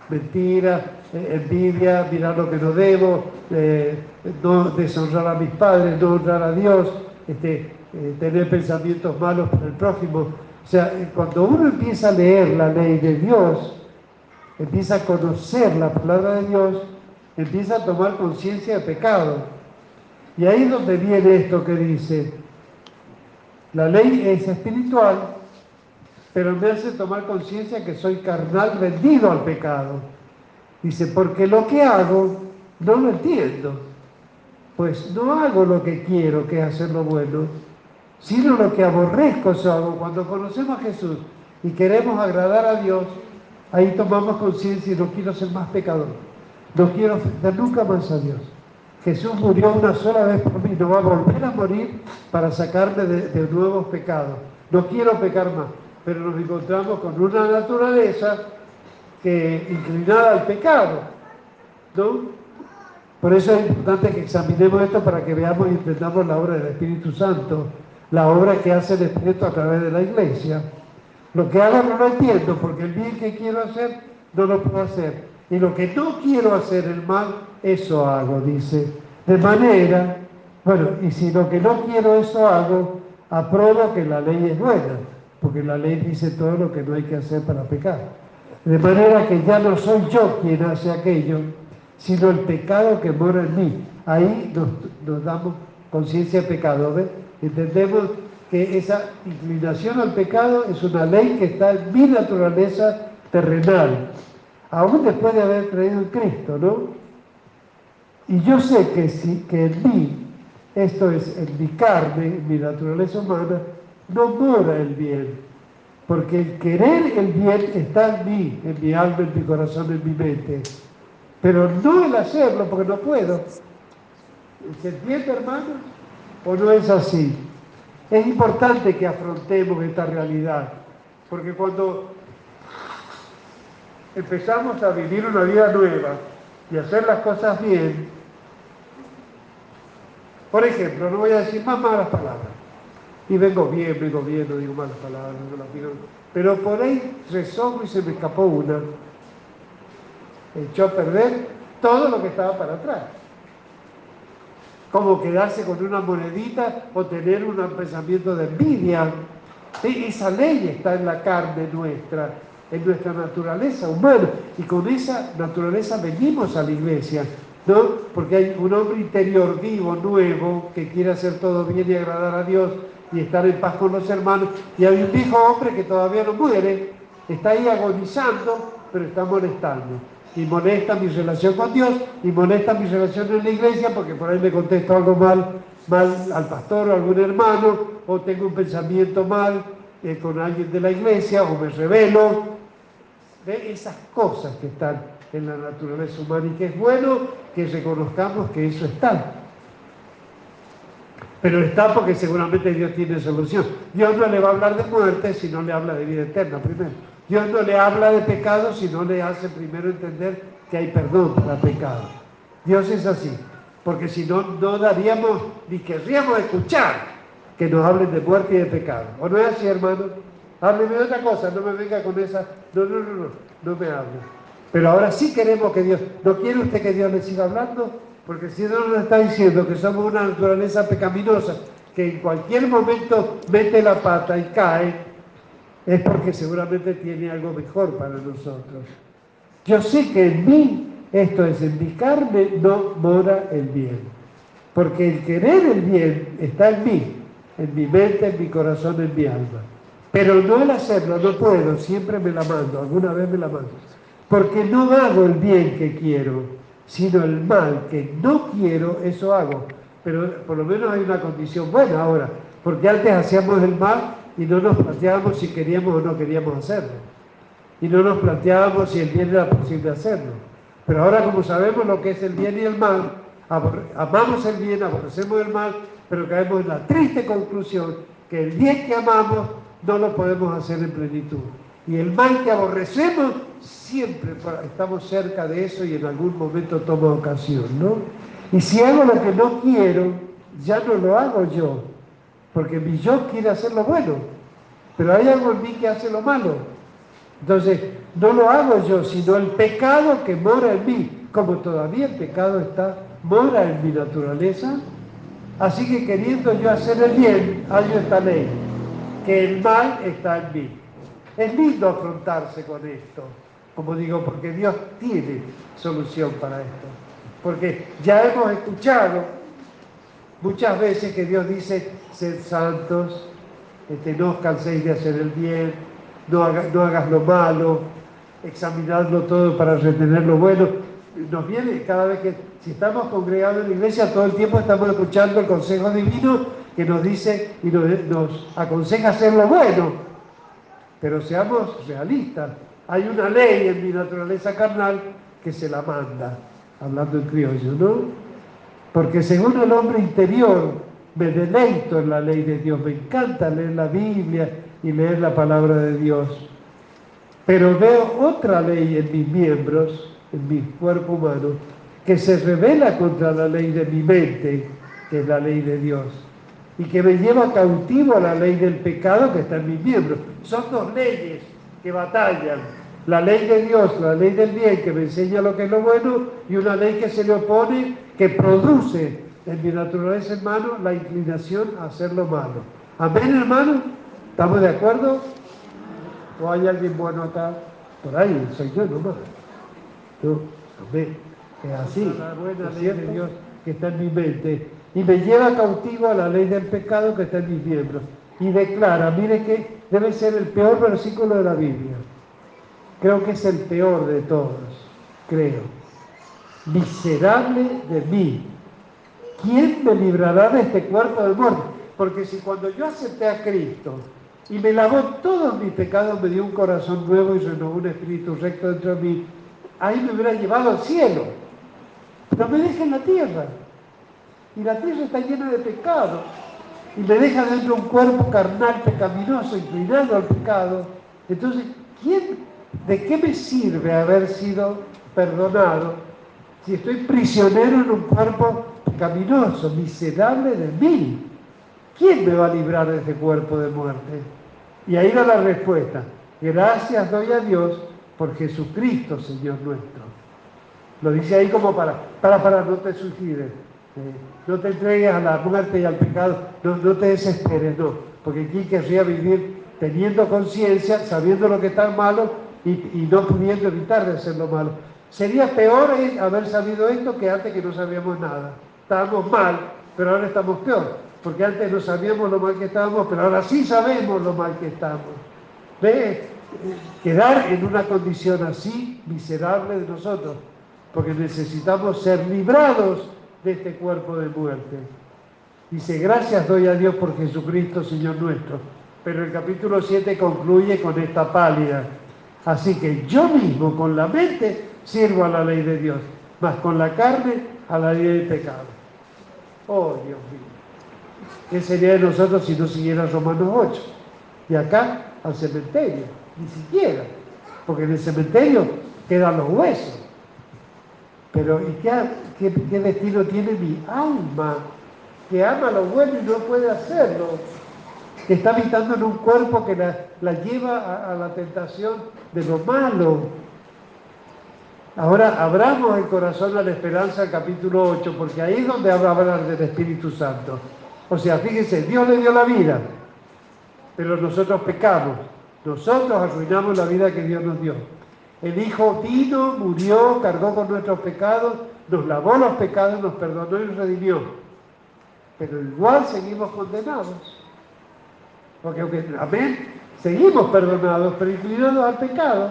Mentira, eh, envidia, mirar lo que no debo, eh, no deshonrar a mis padres, no honrar a Dios, este, eh, tener pensamientos malos para el prójimo. O sea, cuando uno empieza a leer la ley de Dios, empieza a conocer la palabra de Dios, empieza a tomar conciencia de pecado. Y ahí es donde viene esto que dice, la ley es espiritual, pero me hace tomar conciencia que soy carnal vendido al pecado. Dice, porque lo que hago no lo entiendo, pues no hago lo que quiero, que es hacer lo bueno, sino lo que aborrezco hago. Cuando conocemos a Jesús y queremos agradar a Dios, Ahí tomamos conciencia y no quiero ser más pecador. No quiero ofender nunca más a Dios. Jesús murió una sola vez por mí, no va a volver a morir para sacarme de, nuevos pecados. No quiero pecar más, pero nos encontramos con una naturaleza que inclinada al pecado. ¿no? Por eso es importante que examinemos esto para que veamos y entendamos la obra del Espíritu Santo, la obra que hace el Espíritu a través de la iglesia. Lo que hago no lo entiendo, porque el bien que quiero hacer no lo puedo hacer. Y lo que no quiero hacer, el mal, eso hago, dice. De manera, bueno, y si lo que no quiero eso hago, apruebo que la ley es buena, porque la ley dice todo lo que no hay que hacer para pecar. De manera que ya no soy yo quien hace aquello, sino el pecado que mora en mí. Ahí nos, damos conciencia de pecado, ¿ves? Entendemos que esa inclinación al pecado es una ley que está en mi naturaleza terrenal, aún después de haber creído en Cristo, ¿no? Y yo sé que, si, que en mí, esto es en mi carne, en mi naturaleza humana, no mora el bien, porque el querer el bien está en mí, en mi alma, en mi corazón, en mi mente, pero no el hacerlo, porque no puedo. ¿Se entiende, hermano? ¿O no es así? Es importante que afrontemos esta realidad, porque cuando empezamos a vivir una vida nueva y hacer las cosas bien, por ejemplo, no voy a decir más malas palabras, y vengo bien, vengo bien, no digo malas palabras, no las digo, pero por ahí resogo y se me escapó una, echó a perder todo lo que estaba para atrás. Como quedarse con una monedita o tener un pensamiento de envidia. E, esa ley está en la carne nuestra, en nuestra naturaleza humana, y con esa naturaleza venimos a la iglesia, ¿no? Porque hay un hombre interior vivo, nuevo, que quiere hacer todo bien y agradar a Dios y estar en paz con los hermanos, y hay un viejo hombre que todavía no muere, está ahí agonizando, pero está molestando y molesta mi relación con Dios y molesta mi relación en la iglesia porque por ahí me contesto algo mal, mal al pastor o algún hermano o tengo un pensamiento mal eh, con alguien de la iglesia o me revelo. Esas cosas que están en la naturaleza humana y que es bueno que reconozcamos que eso está. Pero está porque seguramente Dios tiene solución. Dios no le va a hablar de muerte si no le habla de vida eterna primero. Dios no le habla de pecado si no le hace primero entender que hay perdón para pecado. Dios es así. Porque si no, no daríamos ni querríamos escuchar que nos hablen de muerte y de pecado. ¿O no es así, hermano? Hábleme de otra cosa, no me venga con esa. No, no, no, no, no me hable. Pero ahora sí queremos que Dios. ¿No quiere usted que Dios le siga hablando? Porque si no nos está diciendo que somos una naturaleza pecaminosa, que en cualquier momento mete la pata y cae, es porque seguramente tiene algo mejor para nosotros. Yo sé que en mí, esto es, en mi carne no mora el bien. Porque el querer el bien está en mí, en mi mente, en mi corazón, en mi alma. Pero no el hacerlo, no puedo, siempre me la mando, alguna vez me la mando. Porque no hago el bien que quiero, sino el mal que no quiero, eso hago. Pero por lo menos hay una condición buena ahora, porque antes hacíamos el mal y no nos planteábamos si queríamos o no queríamos hacerlo. Y no nos planteábamos si el bien era posible hacerlo. Pero ahora como sabemos lo que es el bien y el mal, amamos el bien, aborrecemos el mal, pero caemos en la triste conclusión que el bien que amamos no lo podemos hacer en plenitud. Y el mal que aborrecemos, siempre estamos cerca de eso y en algún momento toma ocasión, ¿no? Y si hago lo que no quiero, ya no lo hago yo, porque mi yo quiere hacer lo bueno, pero hay algo en mí que hace lo malo. Entonces, no lo hago yo, sino el pecado que mora en mí. Como todavía el pecado está, mora en mi naturaleza, así que queriendo yo hacer el bien, hay esta ley, que el mal está en mí. Es lindo afrontarse con esto, como digo, porque Dios tiene solución para esto. Porque ya hemos escuchado muchas veces que Dios dice, sed santos, este, no os canséis de hacer el bien, no, hagas lo malo, examinadlo todo para retener lo bueno. Nos viene cada vez que, si estamos congregados en la iglesia, todo el tiempo estamos escuchando el consejo divino que nos dice y nos, aconseja hacer lo bueno, pero seamos realistas. Hay una ley en mi naturaleza carnal que se la manda, hablando en criollo, ¿no? Porque según el hombre interior, me deleito en la ley de Dios, me encanta leer la Biblia y leer la palabra de Dios. Pero veo otra ley en mis miembros, en mi cuerpo humano, que se revela contra la ley de mi mente, que es la ley de Dios y que me lleva cautivo a la ley del pecado que está en mis miembros. Son dos leyes que batallan. La ley de Dios, la ley del bien que me enseña lo que es lo bueno y una ley que se le opone que produce en mi naturaleza hermano la inclinación a hacer lo malo. Amén hermano, ¿estamos de acuerdo? ¿O hay alguien bueno acá? Por ahí, soy yo nomás. Amén. Es así, la buena ley de Dios que está en mi mente y me lleva cautivo a la ley del pecado que está en mis miembros. Y declara, mire que debe ser el peor versículo de la Biblia. Creo que es el peor de todos, creo. Miserable de mí. ¿Quién me librará de este cuerpo de muerte? Porque si cuando yo acepté a Cristo y me lavó todos mis pecados, me dio un corazón nuevo y renovó un espíritu recto dentro de mí, ahí me hubiera llevado al cielo. No me deje en la tierra y la tierra está llena de pecado y me deja dentro un cuerpo carnal pecaminoso, inclinado al pecado, entonces, ¿quién, ¿de qué me sirve haber sido perdonado si estoy prisionero en un cuerpo pecaminoso, miserable de mí? ¿Quién me va a librar de ese cuerpo de muerte? Y ahí va la respuesta. Gracias doy a Dios por Jesucristo, Señor nuestro. Lo dice ahí como para, para, para, no te no te entregues a la muerte y al pecado, no, te desesperes, no, porque aquí querría vivir teniendo conciencia, sabiendo lo que está malo y, no pudiendo evitar de hacer lo malo. Sería peor haber sabido esto que antes que no sabíamos nada. Estábamos mal, pero ahora estamos peor, porque antes no sabíamos lo mal que estábamos, pero ahora sí sabemos lo mal que estamos. ¿Ve? Quedar en una condición así miserable de nosotros, porque necesitamos ser librados de este cuerpo de muerte. Dice, gracias doy a Dios por Jesucristo, Señor nuestro. Pero el capítulo 7 concluye con esta pálida. Así que yo mismo con la mente sirvo a la ley de Dios, mas con la carne a la ley del pecado. Oh Dios mío. ¿Qué sería de nosotros si no siguiera Romanos 8? Y acá al cementerio, ni siquiera, porque en el cementerio quedan los huesos. Pero ¿y qué, qué, destino tiene mi alma? Que ama lo bueno y no puede hacerlo. Que está habitando en un cuerpo que la, lleva a, la tentación de lo malo. Ahora abramos el corazón a la esperanza, capítulo 8, porque ahí es donde habla hablar del Espíritu Santo. O sea, fíjense, Dios le dio la vida, pero nosotros pecamos. Nosotros arruinamos la vida que Dios nos dio. El Hijo vino, murió, cargó con nuestros pecados, nos lavó los pecados, nos perdonó y nos redimió. Pero igual seguimos condenados. Porque aunque, amén, seguimos perdonados, pero inclinados al pecado.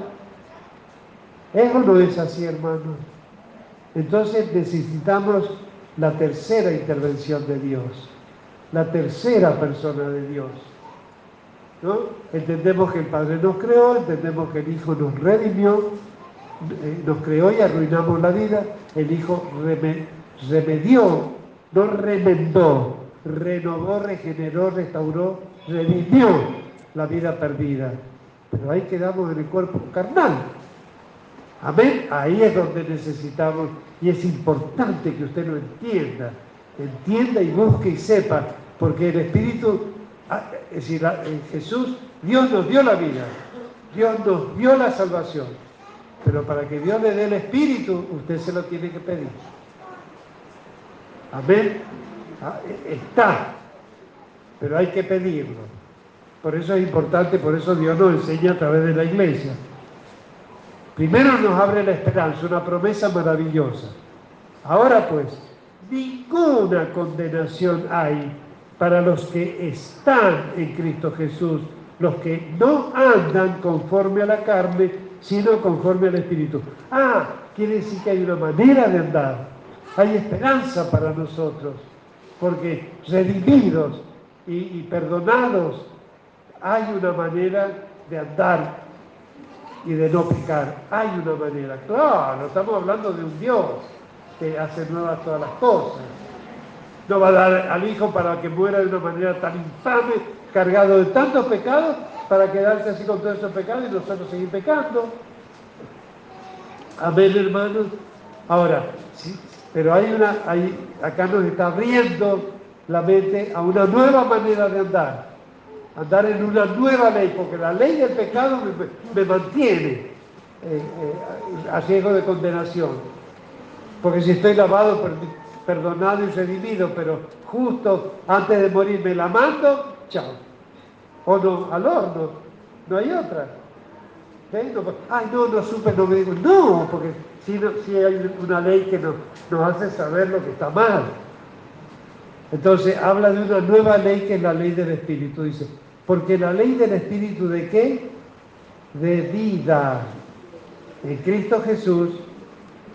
Eso no es así, hermano. Entonces necesitamos la tercera intervención de Dios, la tercera persona de Dios. Entendemos que el Padre nos creó, entendemos que el Hijo nos redimió, eh, nos creó y arruinamos la vida. El Hijo remedió, no remendó, renovó, regeneró, restauró, redimió la vida perdida. Pero ahí quedamos en el cuerpo carnal. Amén. Ahí es donde necesitamos, y es importante que usted lo entienda, entienda y busque y sepa, porque el Espíritu, es decir, en Jesús, Dios nos dio la vida, Dios nos dio la salvación, pero para que Dios le dé el Espíritu, usted se lo tiene que pedir. Amén. Ah, e, está, pero hay que pedirlo. Por eso es importante, por eso Dios nos enseña a través de la iglesia. Primero nos abre la esperanza, una promesa maravillosa. Ahora pues, ninguna condenación hay para los que están en Cristo Jesús, los que no andan conforme a la carne, sino conforme al Espíritu. Ah, quiere decir que hay una manera de andar, hay esperanza para nosotros, porque redimidos y, perdonados, hay una manera de andar y de no pecar. Hay una manera. Claro, estamos hablando de un Dios que hace nuevas todas las cosas. No va a dar al Hijo para que muera de una manera tan infame, cargado de tantos pecados, para quedarse así con todos esos pecados y nosotros seguir pecando. Amén, hermanos. Ahora, sí, pero hay una, hay, acá nos está abriendo la mente a una nueva manera de andar andar en una nueva ley, porque la ley del pecado me, mantiene eh, eh, a riesgo de condenación. Porque si estoy lavado, perdonado y redimido, pero justo antes de morir me la mando, chao. O no, al horno, no hay otra. ay, no, no supe, no me digo, no, porque si, si hay una ley que nos, nos hace saber lo que está mal. Entonces habla de una nueva ley que es la ley del Espíritu. Dice, porque la ley del Espíritu de qué? De vida. En Cristo Jesús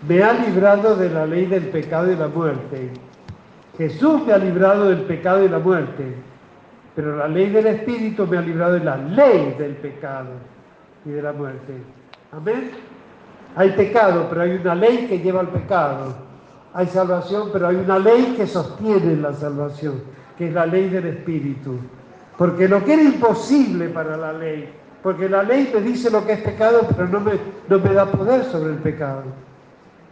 me ha librado de la ley del pecado y la muerte. Jesús me ha librado del pecado y la muerte. Pero la ley del Espíritu me ha librado de la ley del pecado y de la muerte. Amén. Hay pecado, pero hay una ley que lleva al pecado. Hay salvación, pero hay una ley que sostiene la salvación, que es la ley del Espíritu. Porque lo que era imposible para la ley, porque la ley me dice lo que es pecado, pero no me, no me da poder sobre el pecado.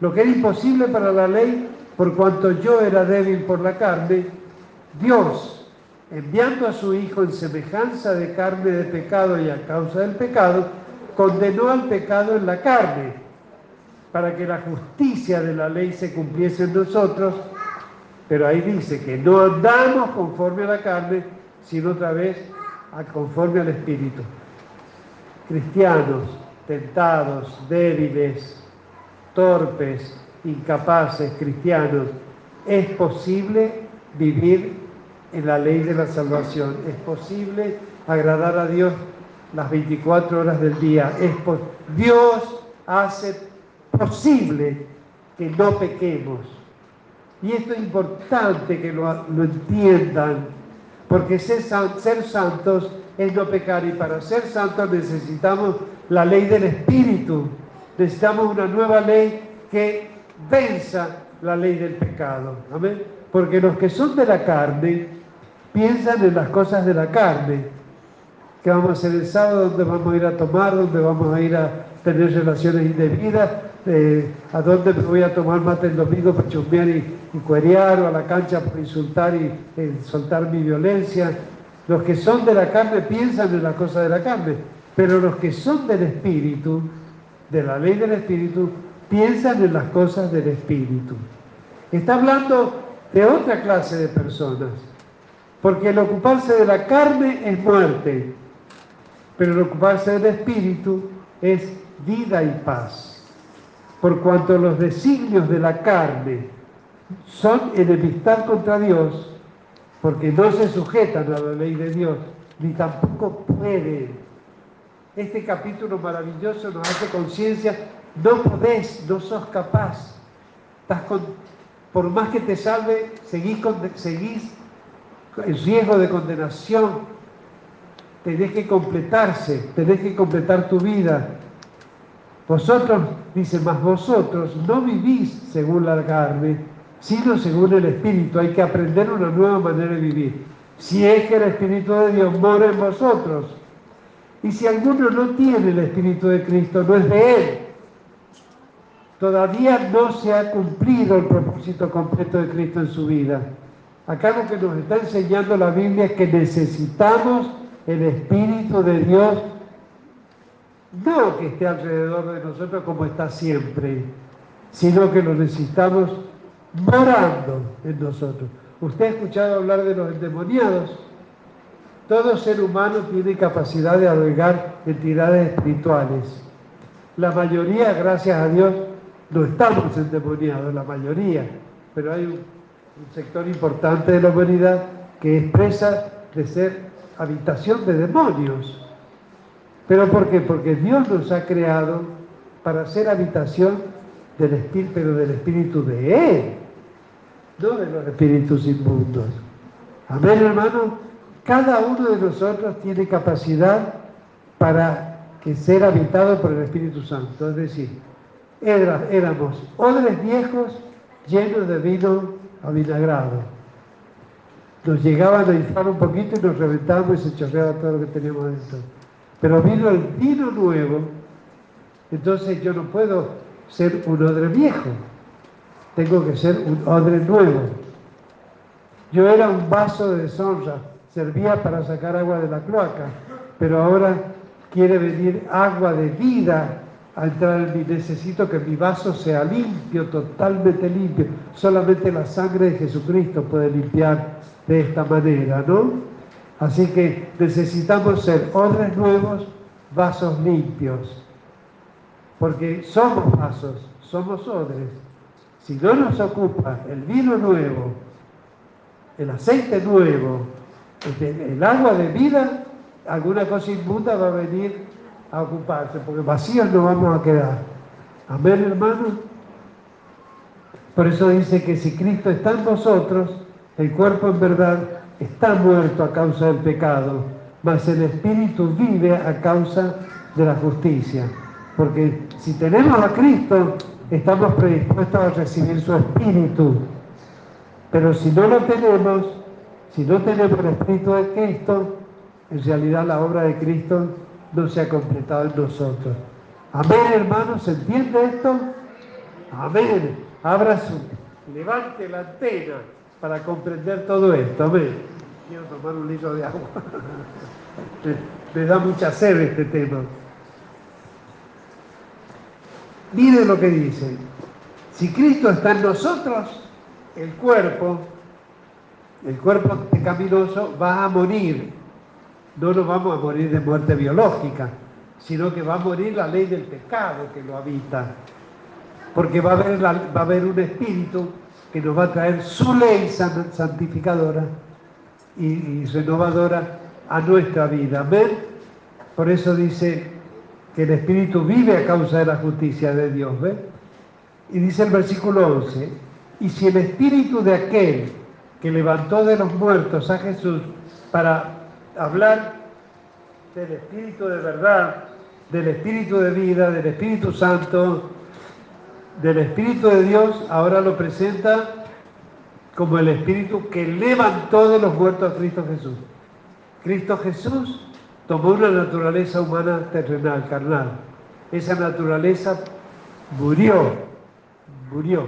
Lo que era imposible para la ley, por cuanto yo era débil por la carne, Dios, enviando a su Hijo en semejanza de carne de pecado y a causa del pecado, condenó al pecado en la carne, para que la justicia de la ley se cumpliese en nosotros, pero ahí dice que no andamos conforme a la carne, sino otra vez conforme al Espíritu. Cristianos, tentados, débiles, torpes, incapaces, cristianos, es posible vivir en la ley de la salvación, es posible agradar a Dios las 24 horas del día, es Dios hace posible que no pequemos. Y esto es importante que lo, lo entiendan porque ser, santos es no pecar y para ser santos necesitamos la ley del Espíritu, necesitamos una nueva ley que venza la ley del pecado. Amén. Porque los que son de la carne piensan en las cosas de la carne. ¿Qué vamos a hacer el sábado? ¿Dónde vamos a ir a tomar? ¿Dónde vamos a ir a tener relaciones indebidas? Eh, ¿A dónde me voy a tomar mate el domingo para chusmear y, y? ¿O a la cancha para insultar y soltar mi violencia? Los que son de la carne piensan en las cosas de la carne, pero los que son del Espíritu, de la ley del Espíritu, piensan en las cosas del Espíritu. Está hablando de otra clase de personas, porque el ocuparse de la carne es muerte, pero el ocuparse del Espíritu es vida y paz. Por cuanto los designios de la carne son enemistad contra Dios, porque no se sujetan a la ley de Dios, ni tampoco pueden. Este capítulo maravilloso nos hace conciencia, no podés, no sos capaz. Por más que te salve, seguís en riesgo de condenación. Tenés que completarse, tenés que completar tu vida. Vosotros, dice, más vosotros no vivís según la carne, sino según el Espíritu. Hay que aprender una nueva manera de vivir. Si es que el Espíritu de Dios mora en vosotros. Y si alguno no tiene el Espíritu de Cristo, no es de Él. Todavía no se ha cumplido el propósito completo de Cristo en su vida. Acá lo que nos está enseñando la Biblia es que necesitamos el Espíritu de Dios, no que esté alrededor de nosotros como está siempre, sino que lo necesitamos morando en nosotros. Usted ha escuchado hablar de los endemoniados. Todo ser humano tiene capacidad de albergar entidades espirituales. La mayoría, gracias a Dios, no estamos endemoniados, la mayoría, pero hay un, sector importante de la humanidad que expresa de ser habitación de demonios. ¿Pero por qué? Porque Dios nos ha creado para ser habitación del espíritu, pero del espíritu de Él no de los espíritus inmundos. Amén, hermano. Cada uno de nosotros tiene capacidad para ser habitado por el Espíritu Santo. Es decir, éramos odres viejos llenos de vino avinagrado. Nos llegaban a inflar un poquito y nos reventábamos y se chorreaba todo lo que teníamos dentro. Pero vino el vino nuevo, entonces yo no puedo ser un odre viejo tengo que ser un odre nuevo. Yo era un vaso de deshonra, servía para sacar agua de la cloaca, pero ahora quiere venir agua de vida a entrar en. Necesito que mi vaso sea limpio, totalmente limpio. Solamente la sangre de Jesucristo puede limpiar de esta manera, ¿no? Así que necesitamos ser odres nuevos, vasos limpios, porque somos vasos, somos odres. Si no nos ocupa el vino nuevo, el aceite nuevo, el, agua de vida, alguna cosa inmunda va a venir a ocuparse, porque vacíos no vamos a quedar. Amén, hermano. Por eso dice que si Cristo está en vosotros, el cuerpo en verdad está muerto a causa del pecado, mas el espíritu vive a causa de la justicia. Porque si tenemos a Cristo, estamos predispuestos a recibir su espíritu. Pero si no lo tenemos, si no tenemos el espíritu de Cristo, en realidad la obra de Cristo no se ha completado en nosotros. Amén, hermanos, ¿se entiende esto? Amén. Abra su, levante la antena para comprender todo esto. Amén. Quiero tomar un litro de agua. me da mucha sed este tema. Mire lo que dice. Si Cristo está en nosotros, el cuerpo, el cuerpo pecaminoso va a morir. No nos vamos a morir de muerte biológica, sino que va a morir la ley del pecado que lo habita. Porque va a haber, va a haber un espíritu que nos va a traer su ley santificadora y, renovadora a nuestra vida. Amén. Por eso dice que el Espíritu vive a causa de la justicia de Dios. ¿ve? Y dice el versículo 11, y si el Espíritu de aquel que levantó de los muertos a Jesús para hablar del Espíritu de verdad, del Espíritu de vida, del Espíritu Santo, del Espíritu de Dios, ahora lo presenta como el Espíritu que levantó de los muertos a Cristo Jesús. Cristo Jesús tomó una naturaleza humana terrenal, carnal. Esa naturaleza murió, murió.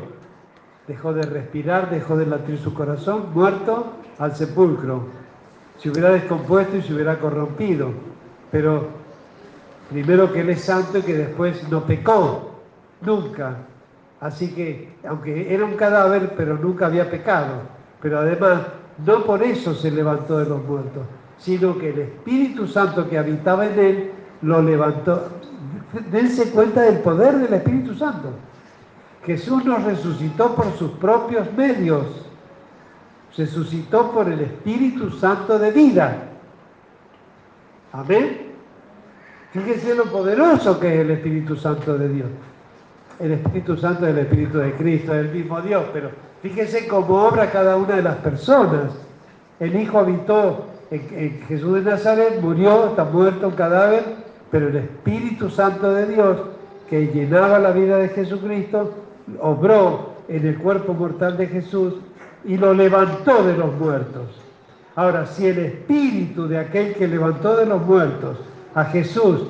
Dejó de respirar, dejó de latir su corazón, muerto al sepulcro. Se hubiera descompuesto y se hubiera corrompido. Pero primero que Él es santo y que después no pecó, nunca. Así que, aunque era un cadáver, pero nunca había pecado. Pero además, no por eso se levantó de los muertos, sino que el Espíritu Santo que habitaba en él lo levantó. Dense cuenta del poder del Espíritu Santo. Jesús nos resucitó por sus propios medios. Se suscitó por el Espíritu Santo de vida. Amén. Fíjense lo poderoso que es el Espíritu Santo de Dios. El Espíritu Santo es el Espíritu de Cristo, es el mismo Dios, pero fíjense cómo obra cada una de las personas. El Hijo habitó en, Jesús de Nazaret, murió, está muerto, un cadáver, pero el Espíritu Santo de Dios, que llenaba la vida de Jesucristo, obró en el cuerpo mortal de Jesús y lo levantó de los muertos. Ahora, si el Espíritu de aquel que levantó de los muertos a Jesús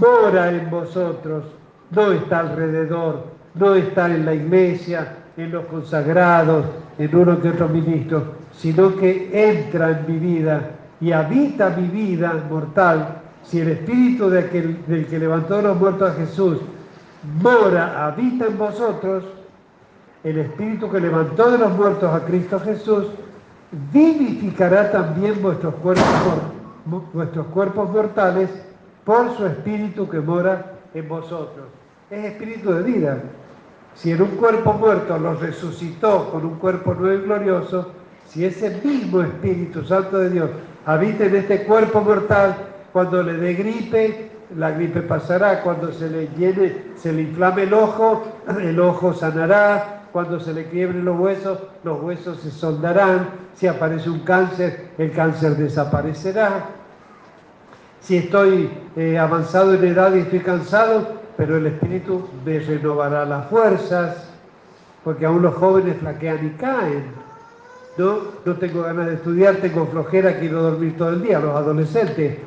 mora en vosotros, no está alrededor, no está en la iglesia, en los consagrados, en uno que otro ministro, sino que entra en mi vida y habita mi vida mortal. Si el espíritu de aquel, del que levantó los muertos a Jesús mora, habita en vosotros, el espíritu que levantó de los muertos a Cristo Jesús vivificará también vuestros cuerpos, vuestros cuerpos mortales por su espíritu que mora en vosotros. Es espíritu de vida. Si en un cuerpo muerto lo resucitó con un cuerpo nuevo y glorioso, si ese mismo Espíritu Santo de Dios habita en este cuerpo mortal, cuando le dé gripe, la gripe pasará, cuando se le llene, se le inflame el ojo, el ojo sanará, cuando se le quiebren los huesos, los huesos se soldarán, si aparece un cáncer, el cáncer desaparecerá. Si estoy eh, avanzado en edad y estoy cansado, pero el Espíritu me renovará las fuerzas, porque aún los jóvenes flaquean y caen. No, no tengo ganas de estudiar, tengo flojera, quiero dormir todo el día, los adolescentes,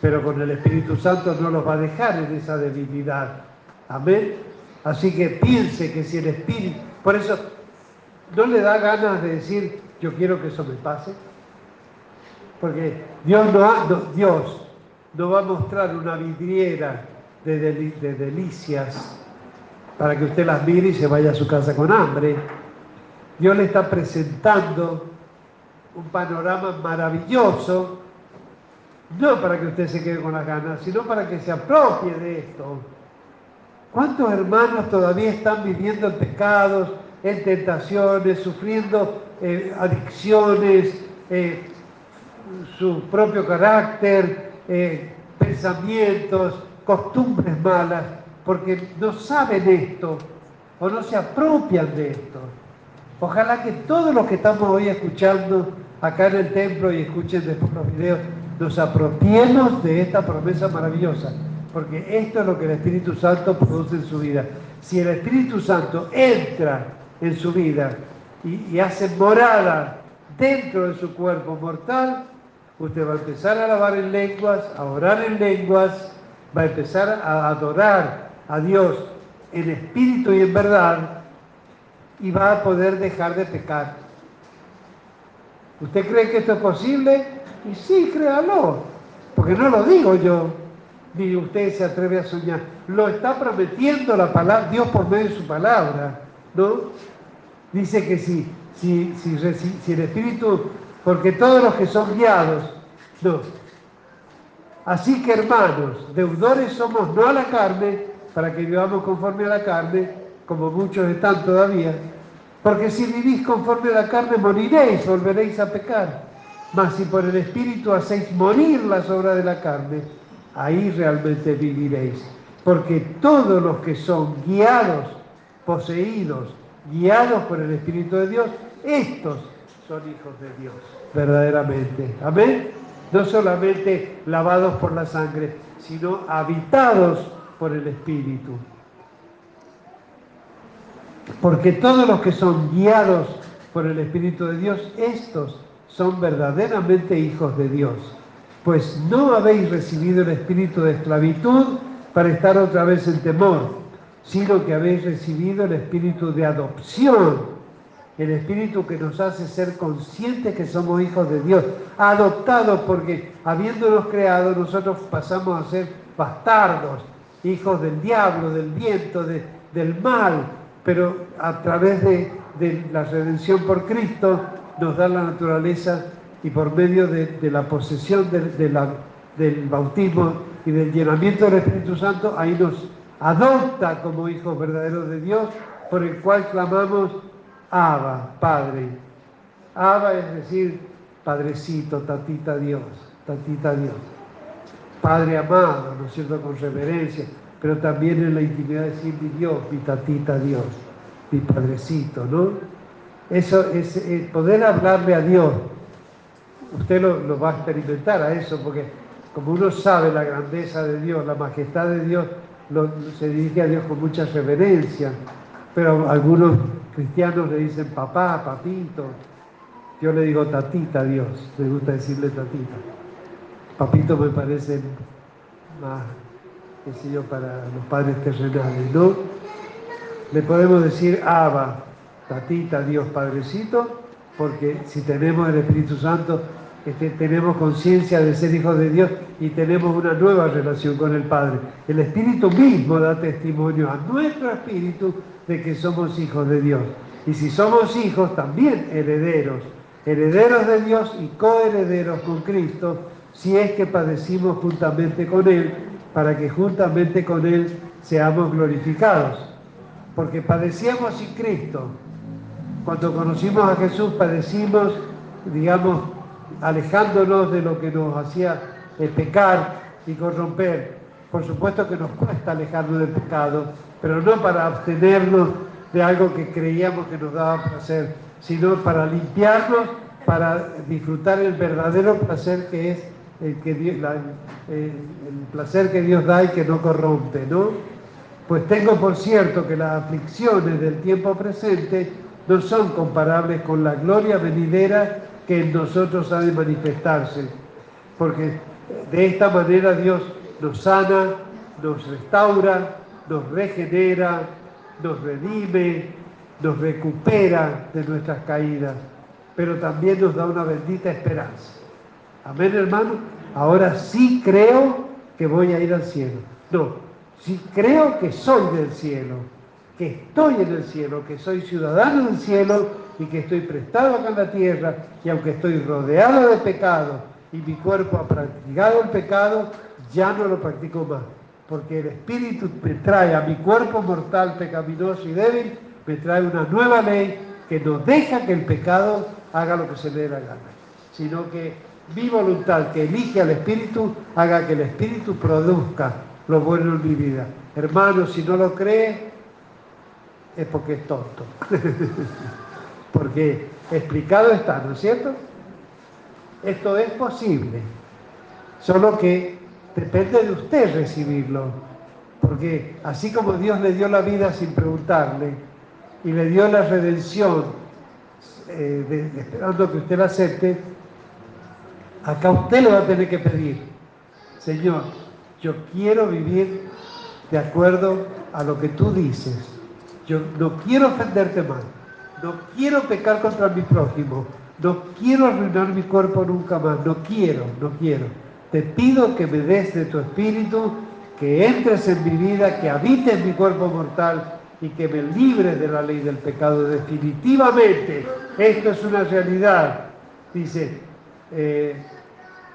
pero con el Espíritu Santo no los va a dejar en esa debilidad. Amén. Así que piense que si el Espíritu, por eso no le da ganas de decir, yo quiero que eso me pase, porque Dios no, Dios no va a mostrar una vidriera de, delicias para que usted las mire y se vaya a su casa con hambre. Dios le está presentando un panorama maravilloso, no para que usted se quede con las ganas, sino para que se apropie de esto. ¿Cuántos hermanos todavía están viviendo en pecados, en tentaciones, sufriendo eh, adicciones, eh, su propio carácter, eh, pensamientos, costumbres malas porque no saben esto o no se apropian de esto. Ojalá que todos los que estamos hoy escuchando acá en el templo y escuchen después los videos, nos apropiemos de esta promesa maravillosa, porque esto es lo que el Espíritu Santo produce en su vida. Si el Espíritu Santo entra en su vida y, hace morada dentro de su cuerpo mortal, usted va a empezar a alabar en lenguas, a orar en lenguas, va a empezar a adorar a Dios en espíritu y en verdad y va a poder dejar de pecar. ¿Usted cree que esto es posible? Y sí, créalo, porque no lo digo yo, ni usted se atreve a soñar. Lo está prometiendo la palabra, Dios por medio de su palabra, ¿no? Dice que si, si, si, si el Espíritu, porque todos los que son guiados, no, Así que hermanos, deudores somos no a la carne, para que vivamos conforme a la carne, como muchos están todavía, porque si vivís conforme a la carne moriréis, volveréis a pecar. Mas si por el Espíritu hacéis morir las obras de la carne, ahí realmente viviréis. Porque todos los que son guiados, poseídos, guiados por el Espíritu de Dios, estos son hijos de Dios, verdaderamente. Amén no solamente lavados por la sangre, sino habitados por el Espíritu. Porque todos los que son guiados por el Espíritu de Dios, estos son verdaderamente hijos de Dios. Pues no habéis recibido el espíritu de esclavitud para estar otra vez en temor, sino que habéis recibido el espíritu de adopción el Espíritu que nos hace ser conscientes que somos hijos de Dios, adoptados porque habiéndonos creado nosotros pasamos a ser bastardos, hijos del diablo, del viento, del mal, pero a través de, la redención por Cristo nos da la naturaleza y por medio de, la posesión del bautismo y del llenamiento del Espíritu Santo, ahí nos adopta como hijos verdaderos de Dios, por el cual clamamos Abba, Padre. Abba es decir, Padrecito, Tatita Dios, Tatita Dios. Padre amado, ¿no es cierto?, con reverencia, pero también en la intimidad decir mi Dios, mi Tatita Dios, mi Padrecito, ¿no? Eso es eh, poder hablarle a Dios. Usted lo, va a experimentar a eso, porque como uno sabe la grandeza de Dios, la majestad de Dios, se dirige a Dios con mucha reverencia, pero algunos cristianos le dicen papá, papito. Yo le digo tatita a Dios, me gusta decirle tatita. Papito me parece más, qué yo, para los padres terrenales, ¿no? Le podemos decir Abba, tatita, Dios Padrecito, porque si tenemos el Espíritu Santo, este, tenemos conciencia de ser hijos de Dios y tenemos una nueva relación con el Padre. El Espíritu mismo da testimonio a nuestro espíritu de que somos hijos de Dios. Y si somos hijos, también herederos, herederos de Dios y coherederos con Cristo, si es que padecimos juntamente con Él, para que juntamente con Él seamos glorificados. Porque padecíamos sin Cristo. Cuando conocimos a Jesús, padecimos, digamos, alejándonos de lo que nos hacía pecar y corromper. Por supuesto que nos cuesta alejarnos del pecado, pero no para abstenernos de algo que creíamos que nos daba placer, sino para limpiarnos, para disfrutar el verdadero placer que es el, el placer que Dios da y que no corrompe, ¿no? Pues tengo por cierto que las aflicciones del tiempo presente no son comparables con la gloria venidera que en nosotros ha de manifestarse, porque de esta manera Dios nos sana, nos restaura, nos regenera, nos redime, nos recupera de nuestras caídas, pero también nos da una bendita esperanza. Amén, hermano. Ahora sí creo que voy a ir al cielo. No, sí creo que soy del cielo, que estoy en el cielo, que soy ciudadano del cielo y que estoy prestado acá en la tierra y aunque estoy rodeado de pecado y mi cuerpo ha practicado el pecado, ya no lo practico más porque el Espíritu me trae a mi cuerpo mortal, pecaminoso y débil, me trae una nueva ley que no deja que el pecado haga lo que se le dé la gana, sino que mi voluntad que elige al Espíritu haga que el Espíritu produzca lo bueno en mi vida. Hermano, si no lo cree, es porque es tonto. porque explicado está, ¿no es cierto? Esto es posible, solo que Depende de usted recibirlo. Porque así como Dios le dio la vida sin preguntarle y le dio la redención eh, esperando que usted la acepte, acá usted le va a tener que pedir, Señor, yo quiero vivir de acuerdo a lo que tú dices. Yo no quiero ofenderte mal, no quiero pecar contra mi prójimo, no quiero arruinar mi cuerpo nunca más, no quiero, no quiero. Te pido que me des de tu espíritu, que entres en mi vida, que habites mi cuerpo mortal y que me libres de la ley del pecado definitivamente. Esto es una realidad, dice, eh,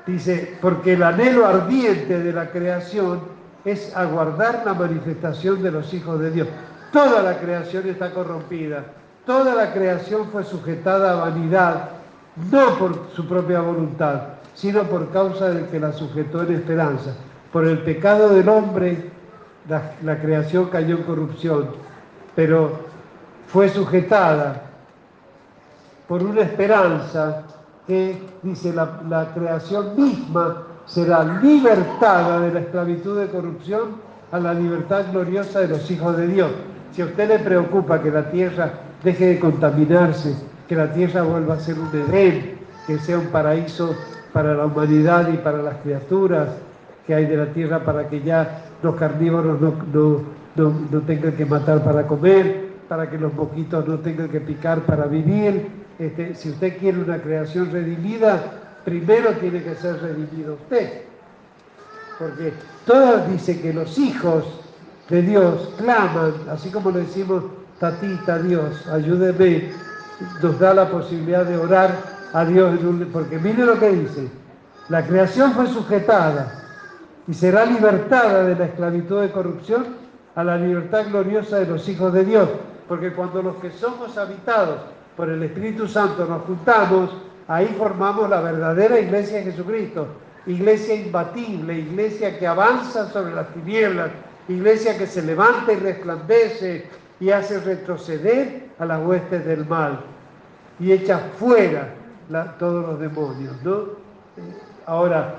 dice, porque el anhelo ardiente de la creación es aguardar la manifestación de los hijos de Dios. Toda la creación está corrompida, toda la creación fue sujetada a vanidad, no por su propia voluntad, sino por causa del que la sujetó en esperanza. Por el pecado del hombre, la, creación cayó en corrupción, pero fue sujetada por una esperanza que, dice, la, la creación misma será libertada de la esclavitud de corrupción a la libertad gloriosa de los hijos de Dios. Si a usted le preocupa que la tierra deje de contaminarse, que la tierra vuelva a ser un Edén, que sea un paraíso para la humanidad y para las criaturas que hay de la tierra para que ya los carnívoros no, tengan que matar para comer, para que los moquitos no tengan que picar para vivir. Este, si usted quiere una creación redimida, primero tiene que ser redimido usted. Porque todo dice que los hijos de Dios claman, así como le decimos, tatita Dios, ayúdeme, nos da la posibilidad de orar a Dios, porque mire lo que dice, la creación fue sujetada y será libertada de la esclavitud de corrupción a la libertad gloriosa de los hijos de Dios, porque cuando los que somos habitados por el Espíritu Santo nos juntamos, ahí formamos la verdadera iglesia de Jesucristo, iglesia imbatible, iglesia que avanza sobre las tinieblas, iglesia que se levanta y resplandece y hace retroceder a las huestes del mal y echa fuera todos los demonios, ¿no? Ahora,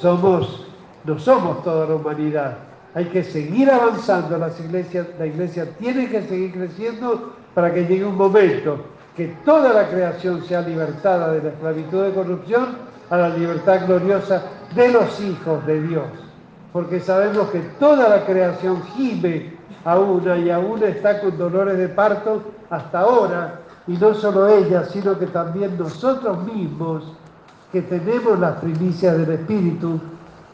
somos, no somos toda la humanidad. Hay que seguir avanzando, las iglesias, la iglesia tiene que seguir creciendo para que llegue un momento que toda la creación sea libertada de la esclavitud de corrupción a la libertad gloriosa de los hijos de Dios. Porque sabemos que toda la creación gime a una y aún está con dolores de parto hasta ahora, y no solo ella, sino que también nosotros mismos, que tenemos las primicias del Espíritu,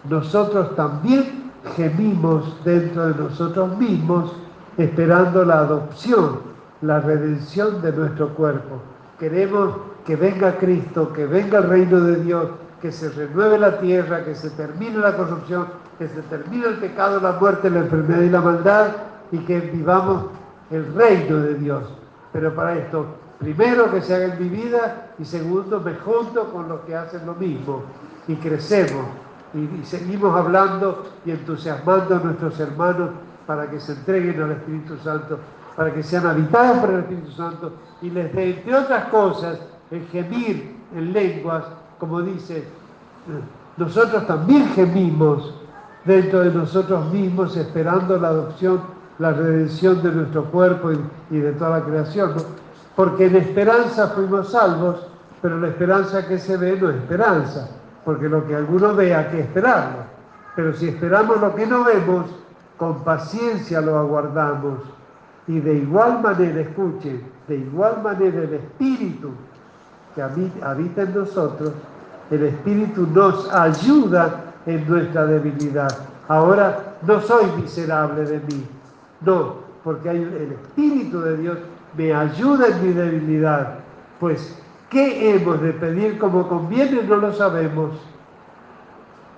nosotros también gemimos dentro de nosotros mismos, esperando la adopción, la redención de nuestro cuerpo. Queremos que venga Cristo, que venga el reino de Dios, que se renueve la tierra, que se termine la corrupción, que se termine el pecado, la muerte, la enfermedad y la maldad, y que vivamos el reino de Dios. Pero para esto, primero que se haga en mi vida y segundo me junto con los que hacen lo mismo y crecemos y, seguimos hablando y entusiasmando a nuestros hermanos para que se entreguen al Espíritu Santo, para que sean habitados por el Espíritu Santo y les dé, entre otras cosas, el gemir en lenguas, como dice, nosotros también gemimos dentro de nosotros mismos esperando la adopción, la redención de nuestro cuerpo y, de toda la creación, porque en esperanza fuimos salvos, pero la esperanza que se ve no es esperanza, porque lo que alguno ve hay que esperarlo. Pero si esperamos lo que no vemos, con paciencia lo aguardamos. Y de igual manera, escuchen, de igual manera el Espíritu que habita en nosotros, el Espíritu nos ayuda en nuestra debilidad. Ahora no soy miserable de mí, no, porque hay el Espíritu de Dios me ayuda en mi debilidad. Pues, ¿qué hemos de pedir como conviene? No lo sabemos.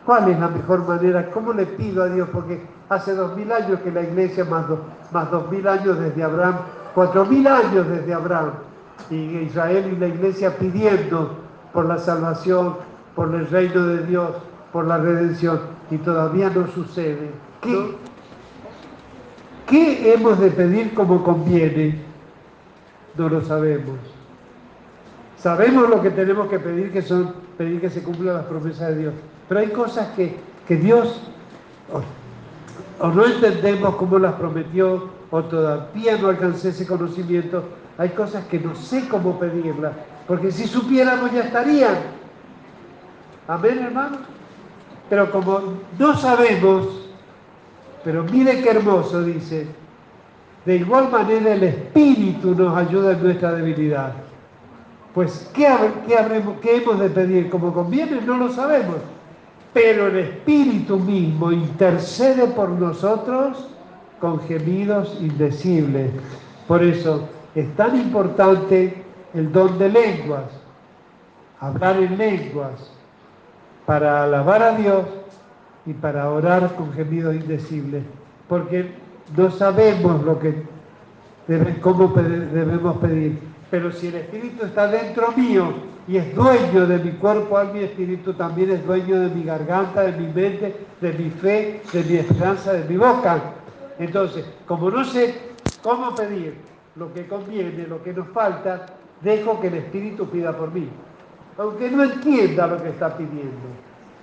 ¿Cuál es la mejor manera? ¿Cómo le pido a Dios? Porque hace dos mil años que la iglesia, más, más dos mil años desde Abraham, cuatro mil años desde Abraham, y Israel y la iglesia pidiendo por la salvación, por el reino de Dios, por la redención, y todavía no sucede. ¿Qué, ¿Qué hemos de pedir como conviene? No lo sabemos. Sabemos lo que tenemos que pedir, que son pedir que se cumplan las promesas de Dios. Pero hay cosas que, que Dios o, o, no entendemos cómo las prometió, o todavía no alcancé ese conocimiento. Hay cosas que no sé cómo pedirlas, porque si supiéramos ya estarían. Amén, hermano. Pero como no sabemos, pero mire qué hermoso dice, de igual manera el Espíritu nos ayuda en nuestra debilidad. Pues, ¿qué, qué hemos de pedir? Como conviene, no lo sabemos. Pero el Espíritu mismo intercede por nosotros con gemidos indecibles. Por eso es tan importante el don de lenguas, hablar en lenguas, para alabar a Dios y para orar con gemidos indecibles. Porque no sabemos lo que cómo debemos pedir. Pero si el Espíritu está dentro mío y es dueño de mi cuerpo, mi espíritu también es dueño de mi garganta, de mi mente, de mi fe, de mi esperanza, de mi boca. Entonces, como no sé cómo pedir lo que conviene, lo que nos falta, dejo que el Espíritu pida por mí. Aunque no entienda lo que está pidiendo.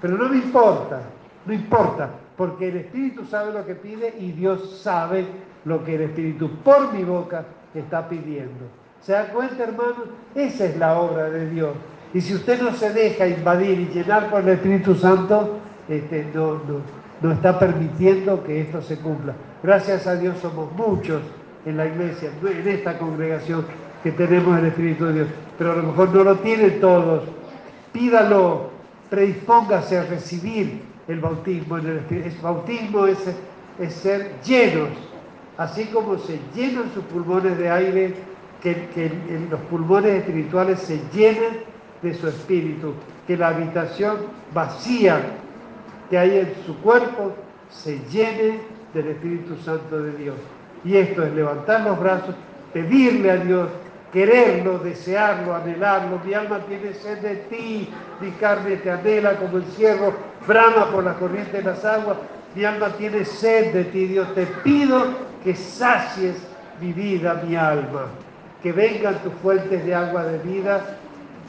Pero no me importa, no importa, porque el Espíritu sabe lo que pide y Dios sabe lo que el Espíritu por mi boca está pidiendo. ¿Se da cuenta, hermano? Esa es la obra de Dios. Y si usted no se deja invadir y llenar por el Espíritu Santo, este, no, no está permitiendo que esto se cumpla. Gracias a Dios somos muchos en la iglesia, en esta congregación que tenemos el Espíritu de Dios, pero a lo mejor no lo tienen todos. Pídalo, predispóngase a recibir el bautismo en el bautismo es, es ser llenos, así como se llenan sus pulmones de aire, que, que los pulmones espirituales se llenen de su espíritu, que la habitación vacía que hay en su cuerpo se llene del Espíritu Santo de Dios. Y esto es levantar los brazos, pedirle a Dios, quererlo, desearlo, anhelarlo. Mi alma tiene sed de ti, mi carne te anhela como el ciervo brama por la corriente de las aguas. Mi alma tiene sed de ti, Dios. Te pido que sacies mi vida, mi alma. Que vengan tus fuentes de agua de vida,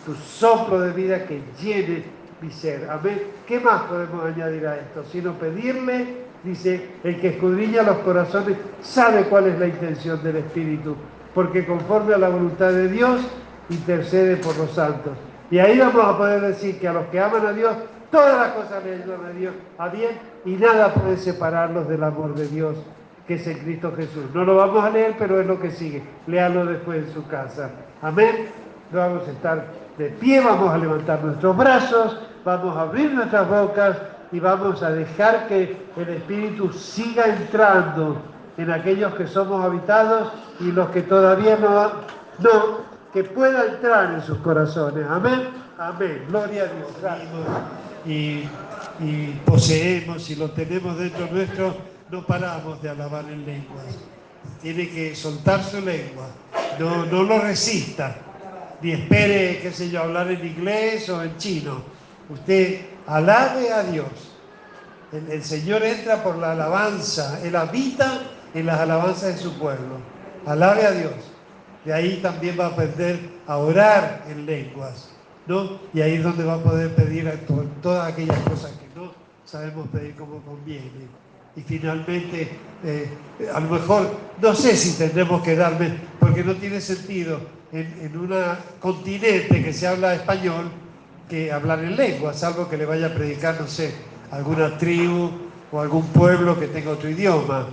tu soplo de vida que llene mi ser. Amén. ¿Qué más podemos añadir a esto? Sino pedirle Dice, el que escudriña los corazones sabe cuál es la intención del Espíritu, porque conforme a la voluntad de Dios, intercede por los santos. Y ahí vamos a poder decir que a los que aman a Dios, todas las cosas le ayudan a Dios a bien y nada puede separarlos del amor de Dios que es en Cristo Jesús. No lo vamos a leer, pero es lo que sigue. Léalo después en su casa. Amén. Vamos a estar de pie, vamos a levantar nuestros brazos, vamos a abrir nuestras bocas y vamos a dejar que el Espíritu siga entrando en aquellos que somos habitados y los que todavía no, no, que pueda entrar en sus corazones. Amén, amén, gloria a Dios. Y, y poseemos y lo tenemos dentro nuestro, no paramos de alabar en lenguas. Tiene que soltar su lengua, no, no lo resista, ni espere, qué sé yo, hablar en inglés o en chino. Usted Alabe a Dios. El, Señor entra por la alabanza, Él habita en las alabanzas de su pueblo. Alabe a Dios. De ahí también va a aprender a orar en lenguas, ¿no? Y ahí es donde va a poder pedir todas aquellas cosas que no sabemos pedir como conviene. Y finalmente, eh, a lo mejor, no sé si tendremos que darme, porque no tiene sentido en, en un continente que se habla español, que hablar en lengua, salvo que le vaya a predicar, no sé, alguna tribu o algún pueblo que tenga otro idioma.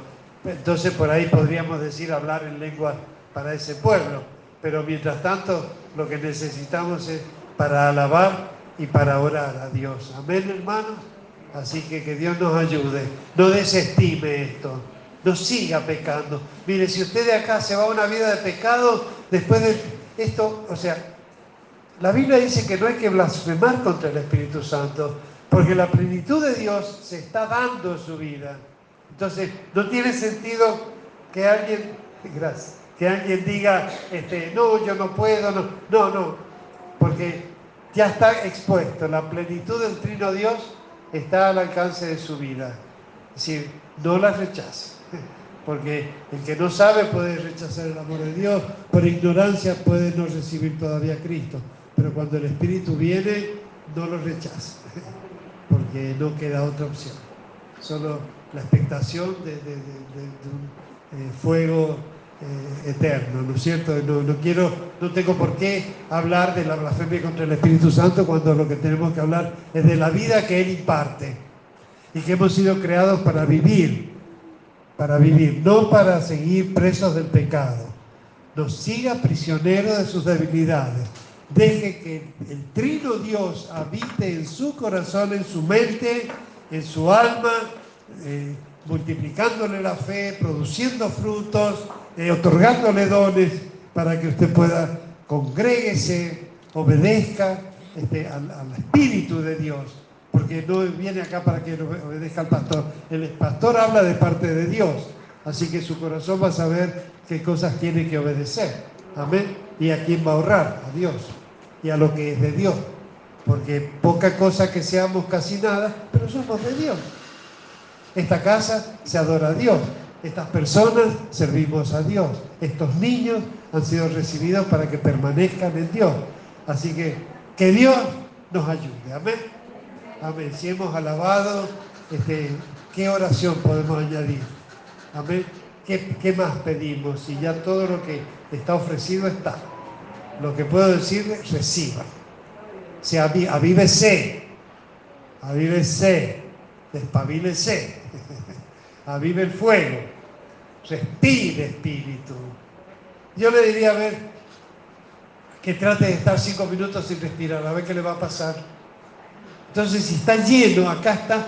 Entonces por ahí podríamos decir hablar en lengua para ese pueblo. Pero mientras tanto lo que necesitamos es para alabar y para orar a Dios. Amén, hermanos. Así que que Dios nos ayude. No desestime esto. No siga pecando. Mire, si usted de acá se va a una vida de pecado, después de esto, o sea, la Biblia dice que no hay que blasfemar contra el Espíritu Santo, porque la plenitud de Dios se está dando en su vida. Entonces, no tiene sentido que alguien, gracias, que alguien diga, este, no, yo no puedo, no, no, no, porque ya está expuesto, la plenitud del Trino Dios está al alcance de su vida. Es decir, no la rechace, porque el que no sabe puede rechazar el amor de Dios, por ignorancia puede no recibir todavía a Cristo pero cuando el Espíritu viene, no lo rechaza, porque no queda otra opción. Solo la expectación de, un eh, fuego eh, eterno, ¿no es cierto? No, quiero, no tengo por qué hablar de la blasfemia contra el Espíritu Santo cuando lo que tenemos que hablar es de la vida que Él imparte y que hemos sido creados para vivir, para vivir, no para seguir presos del pecado. Nos siga prisioneros de sus debilidades Deje que el trino Dios habite en su corazón, en su mente, en su alma, eh, multiplicándole la fe, produciendo frutos, eh, otorgándole dones para que usted pueda congréguese, obedezca este, al, Espíritu de Dios, porque no viene acá para que obedezca al pastor. El pastor habla de parte de Dios, así que su corazón va a saber qué cosas tiene que obedecer. Amén. ¿Y a quién va a ahorrar? A Dios y a lo que es de Dios. Porque poca cosa que seamos casi nada, pero somos de Dios. Esta casa se adora a Dios. Estas personas servimos a Dios. Estos niños han sido recibidos para que permanezcan en Dios. Así que que Dios nos ayude. Amén. Amén. Si hemos alabado, este, ¿qué oración podemos añadir? Amén. ¿qué, más pedimos? Si ya todo lo que está ofrecido está. Lo que puedo decirle, reciba. Se avívese, avívese, despabilese, avive el fuego, respire espíritu. Yo le diría, a ver, que trate de estar cinco minutos sin respirar, a ver qué le va a pasar. Entonces, si está lleno, acá está,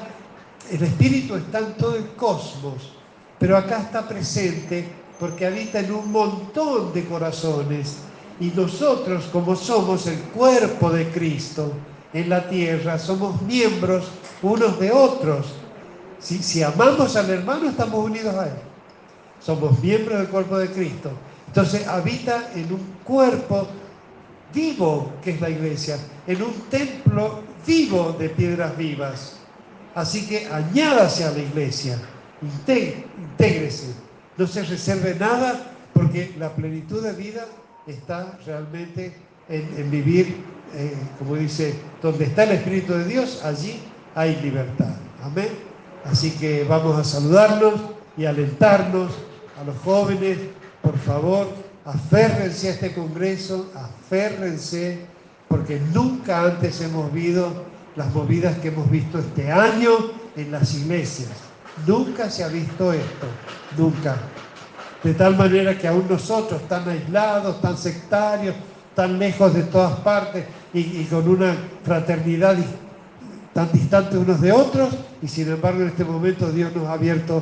el espíritu está en todo el cosmos, pero acá está presente porque habita en un montón de corazones. Y nosotros, como somos el cuerpo de Cristo en la tierra, somos miembros unos de otros. Si, amamos al hermano, estamos unidos a él. Somos miembros del cuerpo de Cristo. Entonces habita en un cuerpo vivo que es la iglesia, en un templo vivo de piedras vivas. Así que añádase a la iglesia, intégrese, no se reserve nada porque la plenitud de vida está realmente en, vivir, eh, como dice, donde está el Espíritu de Dios, allí hay libertad. Amén. Así que vamos a saludarnos y alentarnos a los jóvenes, por favor, aférrense a este Congreso, aférrense, porque nunca antes hemos visto las movidas que hemos visto este año en las iglesias. Nunca se ha visto esto, nunca. De tal manera que aún nosotros, tan aislados, tan sectarios, tan lejos de todas partes y, con una fraternidad tan distante unos de otros, y sin embargo en este momento Dios nos ha abierto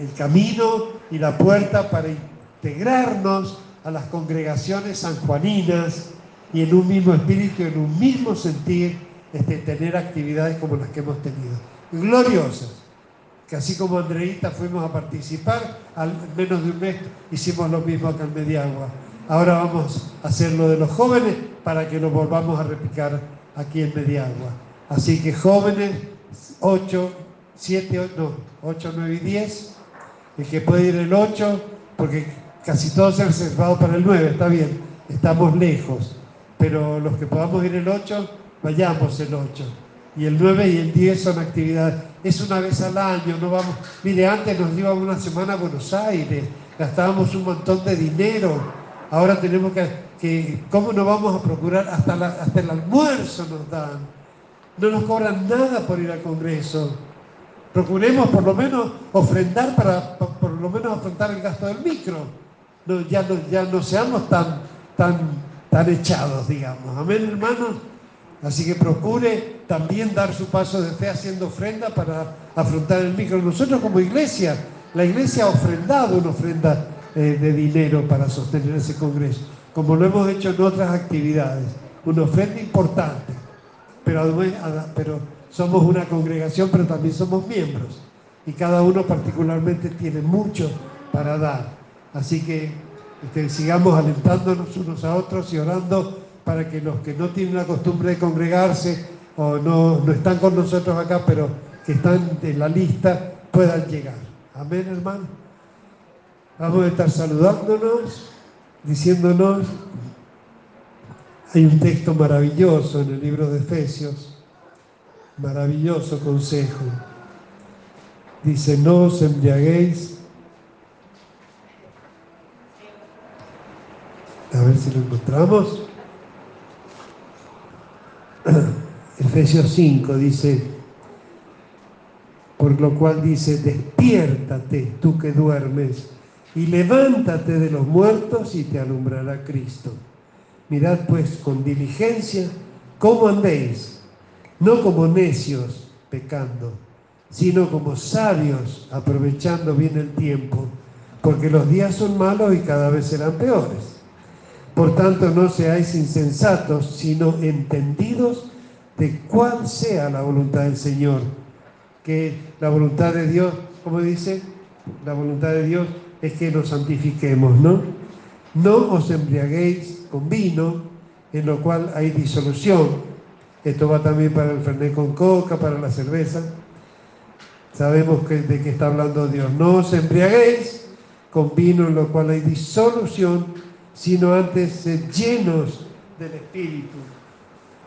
el camino y la puerta para integrarnos a las congregaciones sanjuaninas y en un mismo espíritu, en un mismo sentir, este, tener actividades como las que hemos tenido. Gloriosas. Que así como Andreita fuimos a participar, al menos de un mes hicimos lo mismo acá en Mediagua. Ahora vamos a hacer lo de los jóvenes para que lo volvamos a replicar aquí en Mediagua. Así que jóvenes, 8, 7, no, 8, 9 y 10, el que puede ir el 8, porque casi todos se han reservado para el 9, está bien, estamos lejos, pero los que podamos ir el 8, vayamos el 8. Y el 9 y el 10 son actividades. Es una vez al año, no vamos. Mire, antes nos íbamos una semana a Buenos Aires, gastábamos un montón de dinero. Ahora tenemos que, ¿cómo no vamos a procurar? Hasta, hasta el almuerzo nos dan. No nos cobran nada por ir al Congreso. Procuremos por lo menos ofrendar para, por lo menos afrontar el gasto del micro. No, ya, no, ya no seamos tan, tan, tan echados, digamos. Amén, hermanos. Así que procure también dar su paso de fe haciendo ofrenda para afrontar el micro. Nosotros como iglesia, la iglesia ha ofrendado una ofrenda eh, de dinero para sostener ese congreso, como lo hemos hecho en otras actividades. Una ofrenda importante, pero, pero somos una congregación, pero también somos miembros. Y cada uno particularmente tiene mucho para dar. Así que este, sigamos alentándonos unos a otros y orando para que los que no tienen la costumbre de congregarse o no, no están con nosotros acá, pero que están en la lista, puedan llegar. Amén, hermano. Vamos a estar saludándonos, diciéndonos, hay un texto maravilloso en el libro de Efesios, maravilloso consejo. Dice, no os embriaguéis. A ver si lo encontramos. Efesios 5 dice, por lo cual dice, despiértate tú que duermes y levántate de los muertos y te alumbrará Cristo. Mirad pues con diligencia cómo andéis, no como necios pecando, sino como sabios aprovechando bien el tiempo, porque los días son malos y cada vez serán peores. Por tanto, no seáis insensatos, sino entendidos de cuál sea la voluntad del Señor. Que la voluntad de Dios, como dice, la voluntad de Dios es que nos santifiquemos, ¿no? No os embriaguéis con vino, en lo cual hay disolución. Esto va también para el fernet con coca, para la cerveza. Sabemos que, de qué está hablando Dios. No os embriaguéis con vino, en lo cual hay disolución sino antes ser llenos del Espíritu.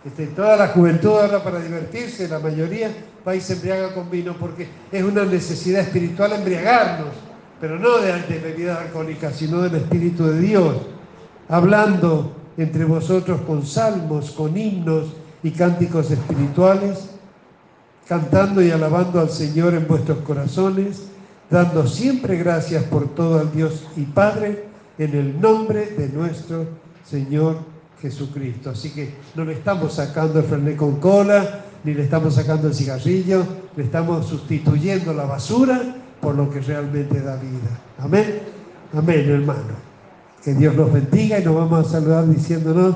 Este, toda la juventud ahora para divertirse, la mayoría va y se embriaga con vino porque es una necesidad espiritual embriagarnos. pero no de, de bebida alcohólica, sino del Espíritu de Dios, hablando entre vosotros con salmos, con himnos y cánticos espirituales, cantando y alabando al Señor en vuestros corazones, dando siempre gracias por todo al Dios y Padre, en el nombre de nuestro Señor Jesucristo. Así que no le estamos sacando el frené con cola, ni le estamos sacando el cigarrillo, le estamos sustituyendo la basura por lo que realmente da vida. Amén. Amén, hermano. Que Dios los bendiga y nos vamos a saludar diciéndonos,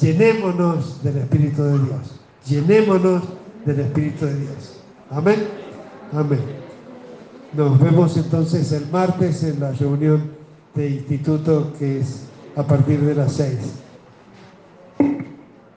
llenémonos del Espíritu de Dios. Llenémonos del Espíritu de Dios. Amén. Amén. Nos vemos entonces el martes en la reunión de instituto que es a partir de las seis.